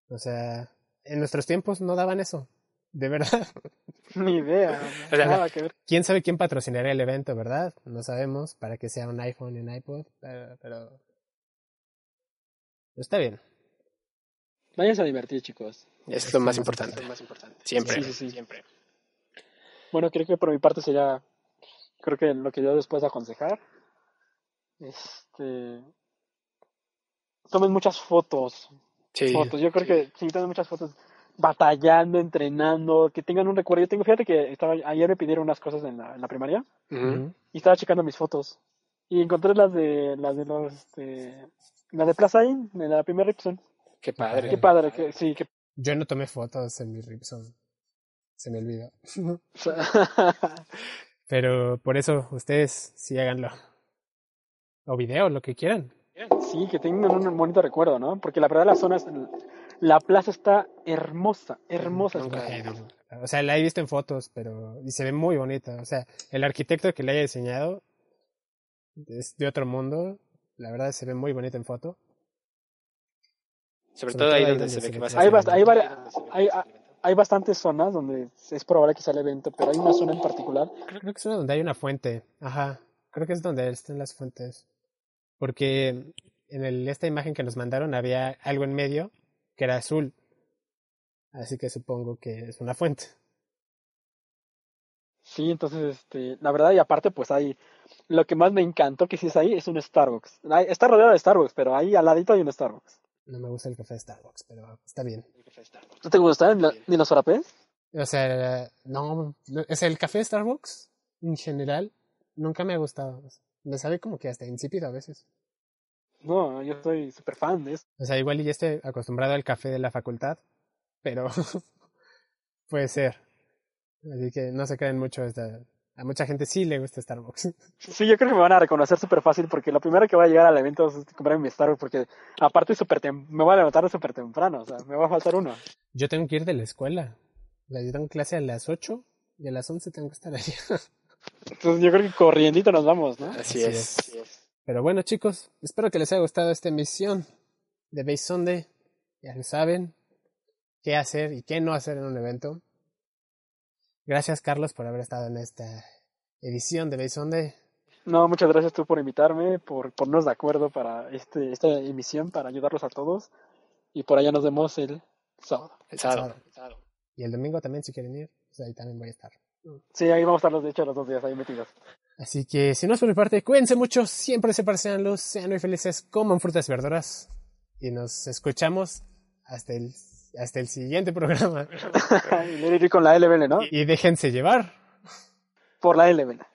O sea, en nuestros tiempos no daban eso. De verdad. Ni idea. O sea, nada que ver. ¿Quién sabe quién patrocinaría el evento, verdad? No sabemos para que sea un iPhone y un iPod. Pero. pero... Está bien. Váyanse a divertir, chicos. Es lo más importante. Siempre. Sí, sí, sí. Siempre. Bueno, creo que por mi parte sería, creo que lo que yo después aconsejar, este, tomen muchas fotos, Sí. fotos. Yo creo que sí, tomen muchas fotos, batallando, entrenando, que tengan un recuerdo. Yo tengo, fíjate que estaba, ayer me pidieron unas cosas en la, en la primaria Ujú. Ujú. y estaba checando mis fotos y encontré las de, las de los, este, las de Plaza Inn, de la primera Ripson. Qué padre. Qué padre, que sí, que Yo no tomé fotos en mi Ripson. Se me olvidó. Pero por eso ustedes sí háganlo. O video, lo que quieran. Sí, que tengan un bonito recuerdo, ¿no? Porque la verdad la zona, es- la plaza está hermosa, hermosa. O sea, la he visto en fotos, pero y se ve muy bonita. O sea, el arquitecto que la haya diseñado es de otro mundo. La verdad se ve muy bonita en foto. Sobre Sobre todo ahí todo ahí donde donde se se ve que que Hay, hay, hay, hay bastantes zonas donde es probable que sea el evento, pero hay una zona en particular. Creo que es una donde hay una fuente. Ajá. Creo que es donde están las fuentes. Porque en el, esta imagen que nos mandaron había algo en medio que era azul. Así que supongo que es una fuente. Sí, entonces, este, la verdad, y aparte, pues hay, lo que más me encantó que sí es ahí, es un Starbucks. Está rodeado de Starbucks, pero ahí al ladito hay un Starbucks. No me gusta el café de Starbucks, pero está bien. ¿No te gustan la- ni los frappés? O sea, no, sea, el café de Starbucks en general nunca me ha gustado. Me sabe como que hasta insípido a veces. No, yo soy súper fan de eso. O sea, igual y ya estoy acostumbrado al café de la facultad, pero puede ser. Así que no se creen mucho esta. A mucha gente sí le gusta Starbucks. Sí, yo creo que me van a reconocer súper fácil porque lo primero que voy a llegar al evento es comprar mi Starbucks porque aparte súper tem- me voy a levantar súper temprano, o sea, me va a faltar uno. Yo tengo que ir de la escuela. O sea, yo tengo clase a las 8 y a las 11 tengo que estar allá. Entonces yo creo que corriendito nos vamos, ¿no? Así, Así es. es. Pero bueno, chicos, espero que les haya gustado esta emisión de Base Sunday. Ya lo saben qué hacer y qué no hacer en un evento. Gracias, Carlos, por haber estado en esta edición de Base Sunday. No, muchas gracias tú por invitarme, por ponernos de acuerdo para este, esta emisión, para ayudarlos a todos. Y por allá nos vemos el sábado. El sábado. Y el domingo también, si quieren ir, pues ahí también voy a estar. Sí, ahí vamos a estar los, de hecho, los dos días ahí metidos. Así que, si no es por mi parte, cuídense mucho, siempre se parecen luz, sean muy felices, coman frutas y verduras. Y nos escuchamos hasta el, hasta el siguiente programa. y con la LBL, ¿no? Y déjense llevar. Por la LBL.